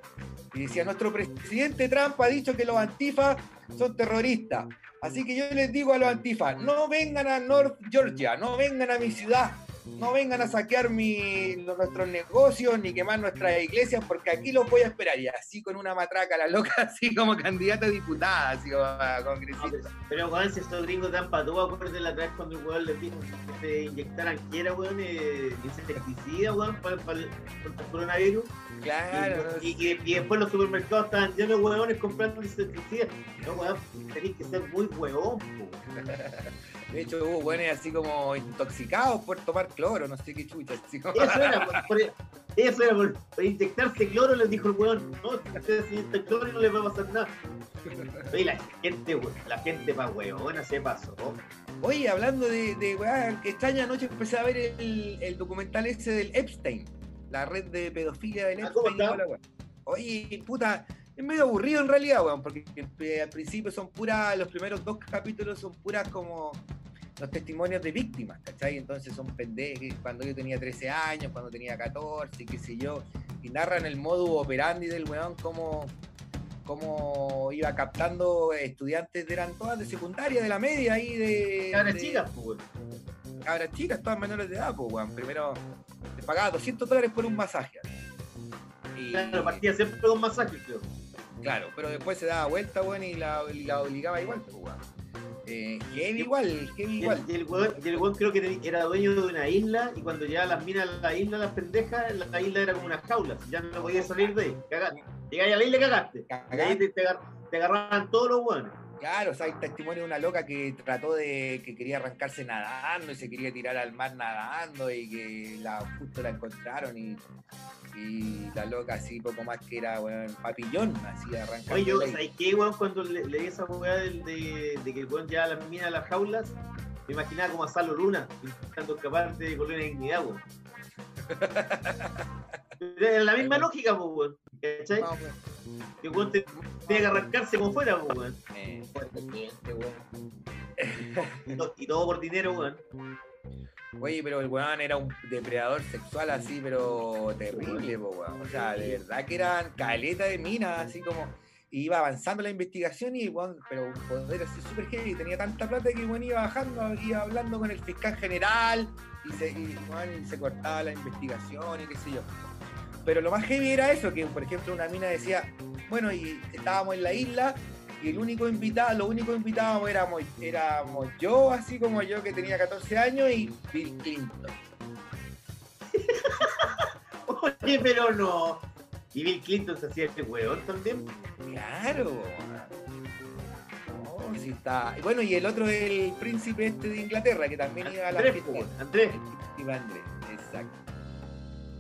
Y decía, nuestro presidente Trump ha dicho que los antifas son terroristas. Así que yo les digo a los antifas, no vengan a North Georgia, no vengan a mi ciudad, no vengan a saquear mi, nuestros negocios ni quemar nuestras iglesias, porque aquí los voy a esperar. Y así con una matraca, la loca, así como candidata a diputada, así como a congresista. pero, pero, weón, si estos gringos dan para todo, acuérdate la vez cuando el weón les dijo que se inyectaran quiera, weón, eh, insecticida, weón, para, para el, coronavirus. Claro, no y, y- y después los supermercados estaban llenos de huevones comprando insecticidas. No, weón, tenés que ser muy huevón, po. De hecho, hubo buenos así como intoxicados por tomar cloro, no sé qué chucha. Así como... Eso era, por, por- eso era por, por inyectarse cloro, les dijo el huevón. No, ustedes se inyectan cloro y no les va a pasar nada. Oye, la gente, la gente pa' huevona se pasó. Oye, hablando de, de que extraña anoche empecé a ver el, el documental ese del Epstein, la red de pedofilia del Ah, ¿cómo Epstein. y está? Oye, puta, es medio aburrido en realidad, weón, porque eh, al principio son puras, los primeros dos capítulos son puras como los testimonios de víctimas, ¿cachai? Entonces son pendejos, cuando yo tenía 13 años, cuando tenía 14, qué sé yo, y narran el modus operandi del weón, cómo, cómo iba captando estudiantes, eran todas de secundaria, de la media ahí de... Cabras de- chicas, weón. cabras chicas, todas menores de edad, pues, weón. Primero les pagaba 200 dólares por un masaje. Y, Claro, partía siempre con masaje, creo. Claro, pero después se daba vuelta, weón, y la, y la obligaba igual, pues, weón. Eh, heavy igual, heavy Y igual. y el weón, y el weón creo que era dueño de una isla y cuando llegaban las minas a la isla, las pendejas, la isla era como una jaula. Ya no podías salir de ahí. Cagaste. Llegáis a la isla y cagaste. Y ahí te, te agar- te agarraban todos los weones. Claro, o sea, hay testimonio de una loca que trató de, que quería arrancarse nadando y se quería tirar al mar nadando y que la, justo la encontraron y, y la loca así poco más que era, weón, papillón, así arrancando. Oye, yo. ¿sabes qué, weón? Cuando le- leí esa weá de, de que el weón lleva las minas a las jaulas, me imaginaba como a Salo Luna, intentando escapar de Colonia de Dignidad, weón. Era la misma lógica, weón. ¿Cachai? No. Que el weón te- tenía que arrancarse como fuera, weón. Eh, Y todo por dinero, weón. Oye, pero el weón era un depredador sexual así, pero terrible, po, weón. O sea, de verdad que eran caleta de minas, así como. iba avanzando la investigación y, weón, pero un poder así súper heavy. Tenía tanta plata que, weón, iba bajando, iba hablando con el fiscal general y se, y se cortaba la investigación y qué sé yo. Pero lo más heavy era eso, que, por ejemplo, una mina decía, bueno, y estábamos en la isla y el único invitado, los únicos invitados éramos, éramos yo, así como yo que tenía 14 años, y Bill Clinton. Oye, pero no. Y Bill Clinton se hacía este weón también. Claro. No, sí está. Bueno, y el otro el príncipe este de Inglaterra, que también iba a la Andrés, fiesta. pues, Andrés. Príncipe Andrés, exacto.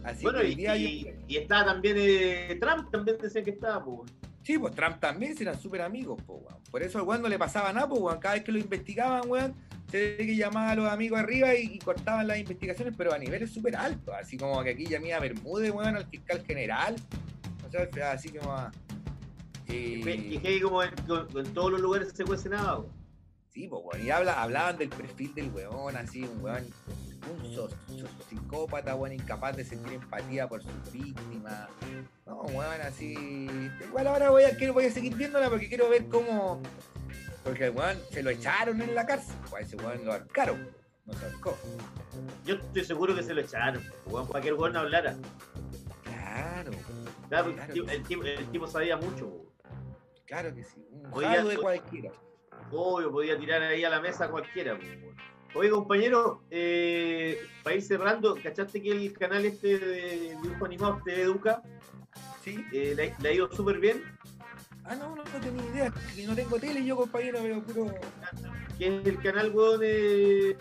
Así Bueno, y, yo- y, y estaba también eh, Trump, también decían que estaba, pues. Sí, pues Trump también eran súper amigos, po, weón. Por eso al weón no le pasaba nada, pues, weón. Cada vez que lo investigaban, weón, se ve que llamaba a los amigos arriba y, y cortaban las investigaciones, pero a niveles súper altos. Así como que aquí llamé a Bermúdez, weón, al fiscal general. O sea, así como a. eh, Y que como en, todos los lugares se cuece nada, weón. Sí, pues, weón. Y habla, hablaban del perfil del weón, así, un weón, un psicópata, weón, incapaz de sentir empatía por sus víctimas. No, weón, así. Igual ahora voy a, voy a seguir viéndola porque quiero ver cómo. Porque weón se lo echaron en la cárcel. Pues a ese weón lo arcaron. No se arcó. Yo estoy seguro que se lo echaron, weón, para que el weón no hablara. Claro, Claro, Claro. el, tipo, el tipo- el tipo sabía mucho, weón. claro que sí. Un jado de cualquiera. Obvio, podía tirar ahí a la mesa cualquiera. weón. Oye, compañero, eh, para ir cerrando, ¿cachaste que el canal este de dibujo animado te educa? ¿Sí? Eh, le, le ha ido súper bien, Ah, no, no, no tenía idea. Que no tengo tele yo, compañero, veo puro. que es el canal, weón, de eh,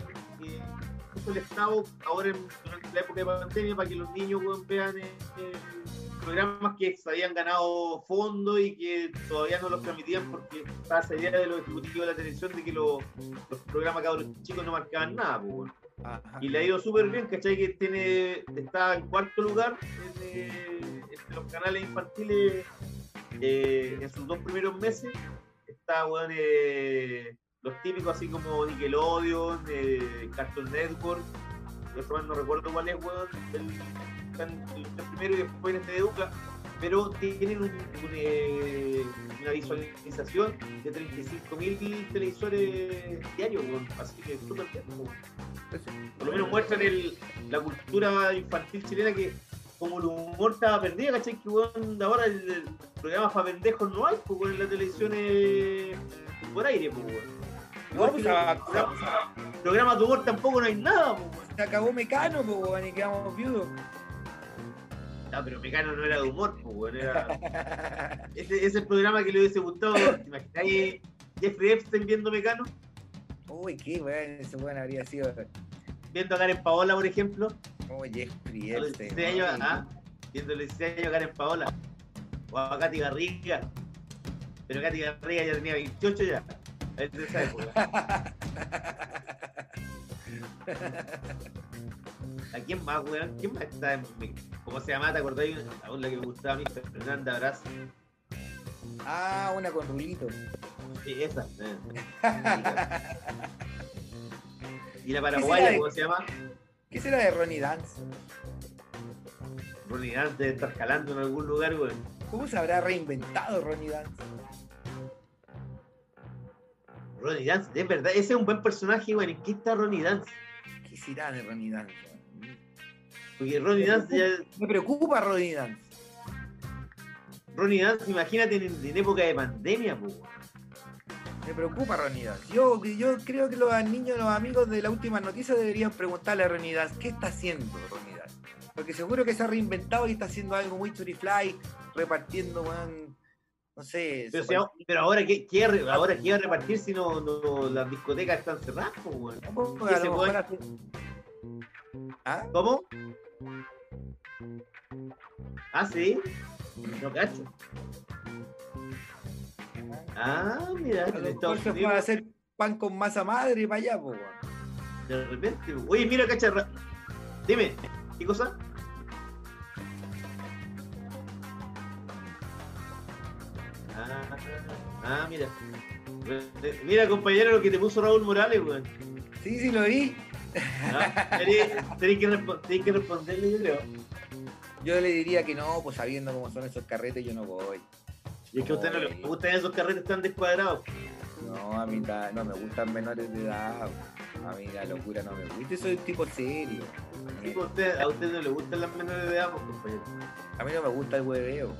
puso el Estado ahora en, durante la época de pandemia para que los niños, weón, vean eh, eh, programas que se habían ganado fondos y que todavía no los permitían porque estaba esa idea de los ejecutivos de la televisión de que los, los programas cabros chicos no marcaban nada, pues. Y le ha ido súper bien, ¿cachai? Que tiene, está en cuarto lugar eh, entre los canales infantiles eh, en sus dos primeros meses. Está, weón, eh, los típicos así como Nickelodeon, eh, Cartoon Network. Yo no recuerdo cuál es, weón. Están primero y después en este Educa. Pero tienen un- un, eh, una visualización de 35.000 televisores diarios. Así que súper bien, por lo menos muestran el, la cultura infantil chilena que como el humor estaba perdido, ¿cachai? Que weón, ahora el, el programa para pendejos no hay, pues en la televisión es por aire, pues. No, programas- programas de humor tampoco no hay nada, pues. Se acabó Mecano, pues, y quedamos viudos. Ah, pero Mecano no era de humor, pues era... Ese, ese es el programa que le hubiese gustado, ¿te imagináis Jeffrey Epstein viendo Mecano? Uy, qué weón, ese weón habría sido. Viendo a Karen Paola, por ejemplo. Oh, Jeffrey Epstein. 16 años, ah, viendo los 16 años a Karen Paola. O a Katy Garriga. Pero Katy Garriga ya tenía 28 ya. Es de esa época. ¿A quién más, weón? ¿Quién más está en ¿Cómo se llama? ¿Te acordás? Aún la que me gustaba a mí, Fernanda Abrazo. Ah, una con Rulito. Sí, esa. eh. Y la ¿Qué paraguaya, de- ¿cómo se llama? ¿Qué será de Ronnie Dance? Ronnie Dance debe estar jalando en algún lugar, weón. ¿Cómo se habrá reinventado Ronnie Dance? Ronnie Dance, es verdad, ese es un buen personaje. ¿En qué está Ronnie Dance? ¿Qué será de Ronnie Dance? Porque Ronnie Dance ya. Me preocupa Ronnie Dance. Ronnie Dance, imagínate en, en época de pandemia, po. Me preocupa Ronnie Dance. Yo, yo creo que los niños, los amigos de la última noticia deberían preguntarle a Ronnie Dance qué está haciendo Ronnie Dance. Porque seguro que se ha reinventado y está haciendo algo muy turifly, repartiendo weón, No sé. Pero, ahora- pero ahora, ¿qué, qué, ahora qué va a repartir si no, no- las discotecas están cerradas? puede- hace- ¿Ah? ¿Cómo? Ah, sí. No cacho. Ah, mira, A lo se Unidos, hacer pan con masa madre para allá, po, weón. de repente. Oye, mira, cacha. Dime, ¿qué cosa? Ah, ah, mira. Mira, compañero, lo que te puso Raúl Morales, weón. Sí, sí, lo vi. Ah, Tenés tenés que, tenés que responderle, yo creo. Yo le diría que no, pues sabiendo cómo son esos carretes, yo no voy. Y es que a usted no le gustan esos carretes tan descuadrados. No, a mí ta- no me gustan menores de edad. A mí la locura no me gusta. Yo soy un tipo serio. Sí, pues, a usted, a usted no le gustan las menores de edad, pues, compañero. A mí no me gusta el hueveo.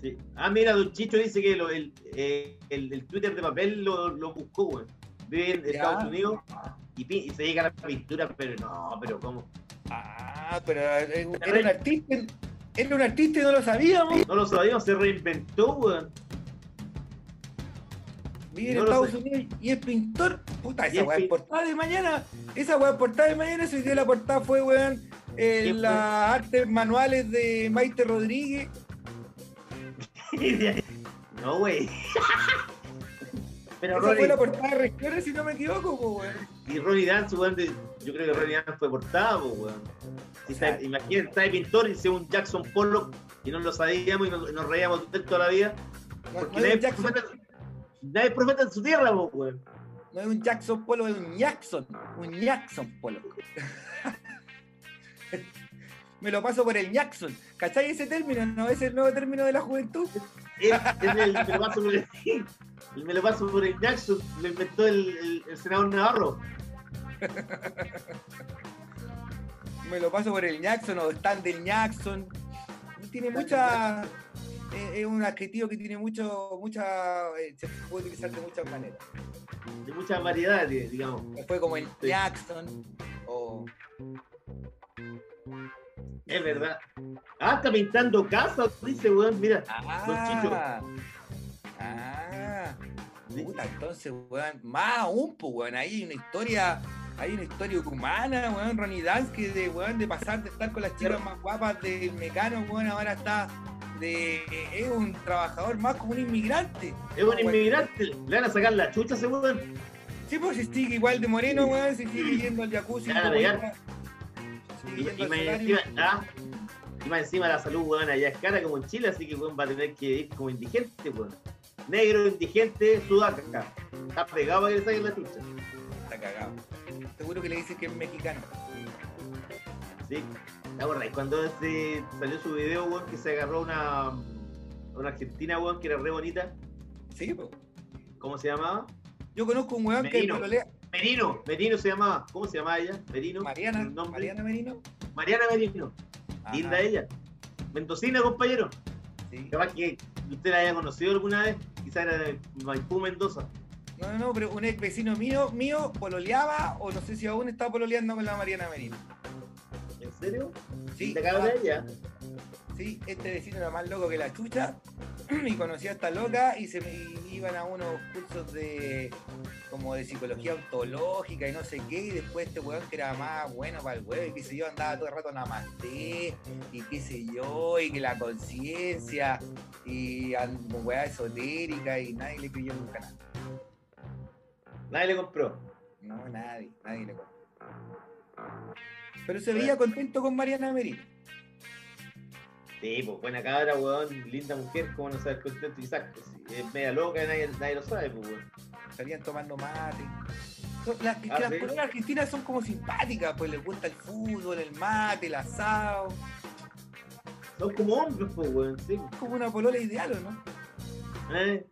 Sí. Ah, mira, Don Chicho dice que lo- el, eh, el, el Twitter de papel lo, lo buscó, weón. Vive en. Estados Unidos y, se dedica a la pintura, pero no, pero ¿cómo? Ah, pero eh, era un artista. Era un artista y no lo sabíamos. No lo sabíamos, se reinventó, weón. Vive en No Estados. Unidos y es pintor. Puta, esa es weá es portada de mañana. Esa weá es portada de mañana. Ese día la portada fue, weón, eh, ¿Quién fue? las artes manuales de Maite Rodríguez. No, güey. pero Esa fue Ronnie, la portada de Regiones, si no me equivoco, weón. y Ronnie Dance, weón, yo creo que Ronnie Dance fue portada, weón. Si está-. Imagínate, está de pintor y sea un Jackson Pollock y no lo sabíamos y nos, nos reíamos de toda la vida. No, Porque no nadie, es es un profeta, Jackson, nadie profeta en su tierra, weón. no es un Jackson Polo, es un Jackson. Un Jackson Polo. me lo paso por el Jackson. ¿Cachai ese término? ¿No es el nuevo término de la juventud? Es, es el, me lo paso por el, el me lo paso por el Jackson, lo inventó el, el- senador Navarro. me lo paso por el Jackson o stand del Jackson. Tiene mucha. eh, Es un adjetivo que tiene mucho, mucha. eh, se puede utilizar de muchas maneras. De muchas variedades, digamos. Fue como el Sí. Jackson o. Es verdad. Ah, está pintando casas, dice, weón, mira. Ah, ah, puta, entonces, weón, más aún, pues, weón, ahí hay una historia, hay una historia humana, weón, Ronnie que de, weón, de pasar de estar con las chicas más guapas del mecano, weón, ahora está de, es un trabajador más como un inmigrante. Es un Weón. inmigrante, le van a sacar la chucha ese weón. Sí, pues, se sigue igual de moreno, weón, se sigue yendo al jacuzzi. Le Y, más encima, ah, y más encima la salud, weón, allá es cara como en Chile, así que weón va a tener que ir como indigente, weón. Negro, indigente, sudaca. Está pegado para que le saquen la chucha. Está cagado. Seguro que le dicen que es mexicano. Sí. ¿Te acuerdas? Cuando este, salió su video, weón, que se agarró una, una argentina, weón, que era re bonita. Sí, pues. ¿Cómo se llamaba? Yo conozco un weón que Merino. pololea. Merino. Merino se llamaba. ¿Cómo se llamaba ella? Merino. Mariana. Mariana Merino. Mariana Merino. Ajá. Linda ella. Mendocina, compañero. Sí. Capaz que usted la haya conocido alguna vez. Quizá era de Maipú, Mendoza. No, no, no, pero un ex vecino mío, mío, pololeaba, o no sé si aún está pololeando con la Mariana Merino. ¿En serio? Sí, ¿Te acabas de ella? sí, este vecino era más loco que la chucha, y conocía a esta loca, y se y iban a unos cursos de como de psicología ontológica y no sé qué, y después este weón que era más bueno para el huevo, y qué sé yo, andaba todo el rato namaste, y qué sé yo, y que la conciencia, y weá esotérica, y nadie le creyó nunca nada. Nadie le compró. No, nadie, nadie le compró. Pero se veía contento con Mariana Merino. Sí, pues buena cabra, weón. Linda mujer. ¿Cómo no saber contento? Pues, si es media loca, nadie, nadie lo sabe, pues, weón. Salían tomando mate. Las, que Ah, las ¿sí? pololas argentinas son como simpáticas, pues les gusta el fútbol, el mate, el asado. Son como hombres, pues, weón. Sí, Es como una polola ideal, ¿o no? ¿Eh?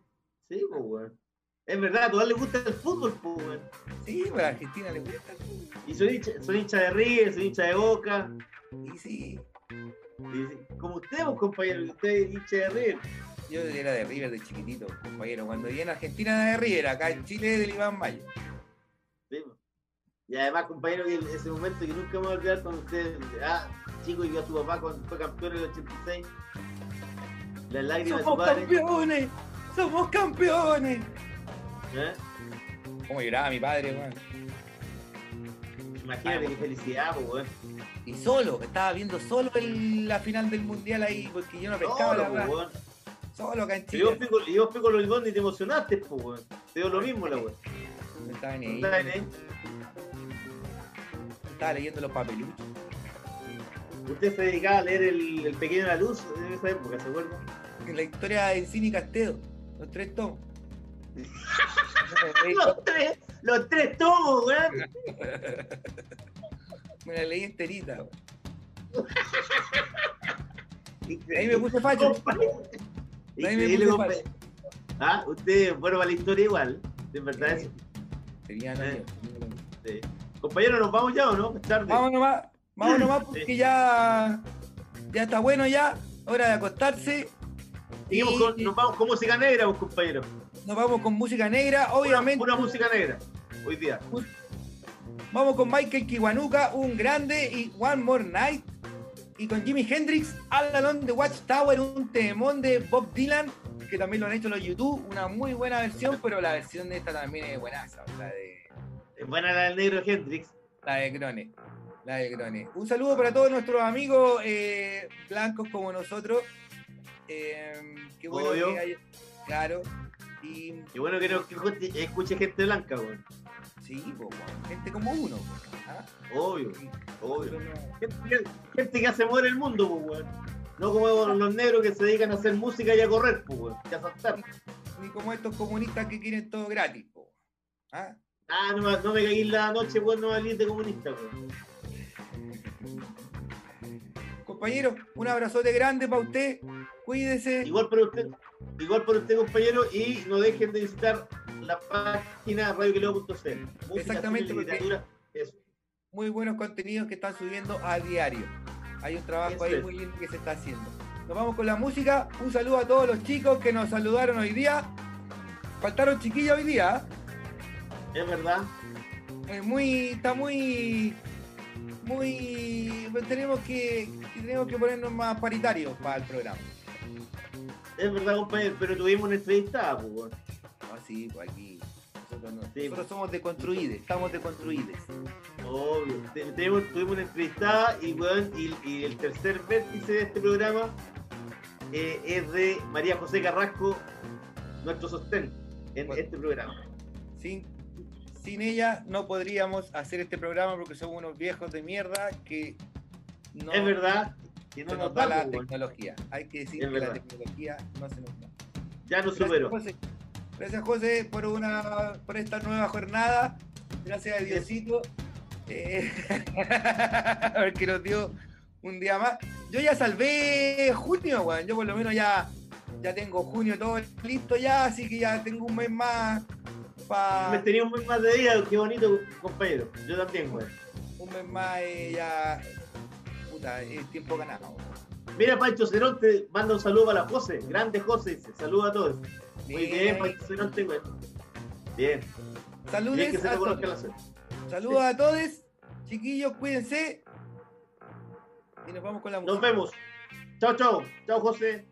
Sí, pues, weón. Es verdad, a todas les gusta el fútbol, pues, weón. Sí, pues a Argentina le gusta el fútbol. Y son hinchas son hincha de River, son hincha de Boca. Y sí, Como usted, compañero, usted es hincha de River. yo era de River de chiquitito, compañero. Cuando vivía en Argentina era de River, acá en Chile del Iván Mayo. Sí. Y además, compañero, que ese momento que nunca me voy a olvidar cuando usted, ah, chico, y vio a su papá cuando fue campeón en el 86. Las lágrimas de su Somos campeones, somos campeones. ¿eh? Cómo lloraba mi padre, weón. Imagínate qué felicidad, po, weón. Y solo, estaba viendo solo el- la final del mundial ahí, porque yo no pescaba Solo, la po, weón. Solo acá en Chile. y vos pico los limones y te emocionaste, pues, weón. Te dio lo mismo la weón. No estaba ahí. estaba ahí. Estaba leyendo los papeluchos. Usted se dedicaba a leer el, el Pequeño de la Luz en esa época, ¿se acuerda? La historia de Cine y Castedo. Los tres tomos. Los tres, los tres tomos, weón. Me la leí enterita, weón. Ahí me puse facho. Ahí me puse Ah, usted, bueno, para la historia igual, de verdad. Sí. eso. Tenía Eh. años. Sí. Compañero, ¿nos vamos ya o no? Es tarde. Vamos nomás, vamos nomás porque Sí. ya, ya está bueno ya, hora de acostarse. Y- con- nos vamos con música negra, pues, compañero. Nos vamos con música negra, obviamente. Pura música negra, hoy día. Vamos con Michael Kiwanuka, un grande, y One More Night. Y con Jimi Hendrix, All Along the Watchtower, un temón de Bob Dylan, que también lo han hecho los YouTube. Una muy buena versión, pero la versión de esta también es buenaza, la de, Es buena la del negro Hendrix. la de Grone. La de Grone. Un saludo para todos nuestros amigos eh, blancos como nosotros. Eh, qué bueno Obvio. que haya- Claro. Y Qué bueno que, no, que escuche- gente blanca, weón. sí, po, weón, gente como uno. ¿ah? Obvio, obvio. Gente, que- gente que hace mover el mundo, pues, weón. No como los negros que se dedican a hacer música y a correr, pues, weón. Y a saltar. ni como estos comunistas que quieren todo gratis. po. ¿Ah? Ah, no, me- no me caí en la noche, weón, no de comunista, weón. Compañero, un abrazote grande para usted. Cuídese. Igual para usted, igual para usted, compañero, y no dejen de visitar la página radioquileo.cl. Exactamente, literatura, eso. Muy buenos contenidos que están subiendo a diario. Hay un trabajo Eso ahí es. muy lindo que se está haciendo. Nos vamos con la música. Un saludo a todos los chicos que nos saludaron hoy día. Faltaron chiquillos hoy día. Es verdad. ¿eh? Eh, muy, está muy, muy, tenemos que, tenemos que ponernos más paritarios para el programa. Es verdad, compañero, pero tuvimos una entrevista, pues, weón. No, sí, pues aquí. Nosotros, no- Sí. nosotros somos deconstruides, estamos deconstruides. Obvio. Tuvimos una entrevistada y, weón, y, y el tercer vértice de este programa eh, es de María José Carrasco, nuestro sostén en Bueno. este programa. Sin, sin ella no podríamos hacer este programa porque somos unos viejos de mierda que no, es verdad que no no nos nos da da, la tecnología. Hay que decir Es que la tecnología no se nos da. Ya nos Gracias, superó. José. Gracias, José, por, una, por esta nueva jornada. Gracias a Diosito. eh, porque nos dio un día más. Yo ya salvé junio, weón. Yo por lo menos ya, ya tengo junio todo listo ya, así que ya tengo un mes más para Me tenía un mes más de día, qué bonito, compañero. Yo también, weón. un mes más eh, ya. Puta, es tiempo ganado. Mira, Pancho Cerón te manda un saludo para la José. Grande José, dice. Saludos a todos. Muy bien, Pancho Cerón, te weón. Bien. Bien Saludes que se a todos. Saludos a todos. Chiquillos, cuídense. Y nos vamos con la música. Nos vemos. Chao, chao. Chao, José.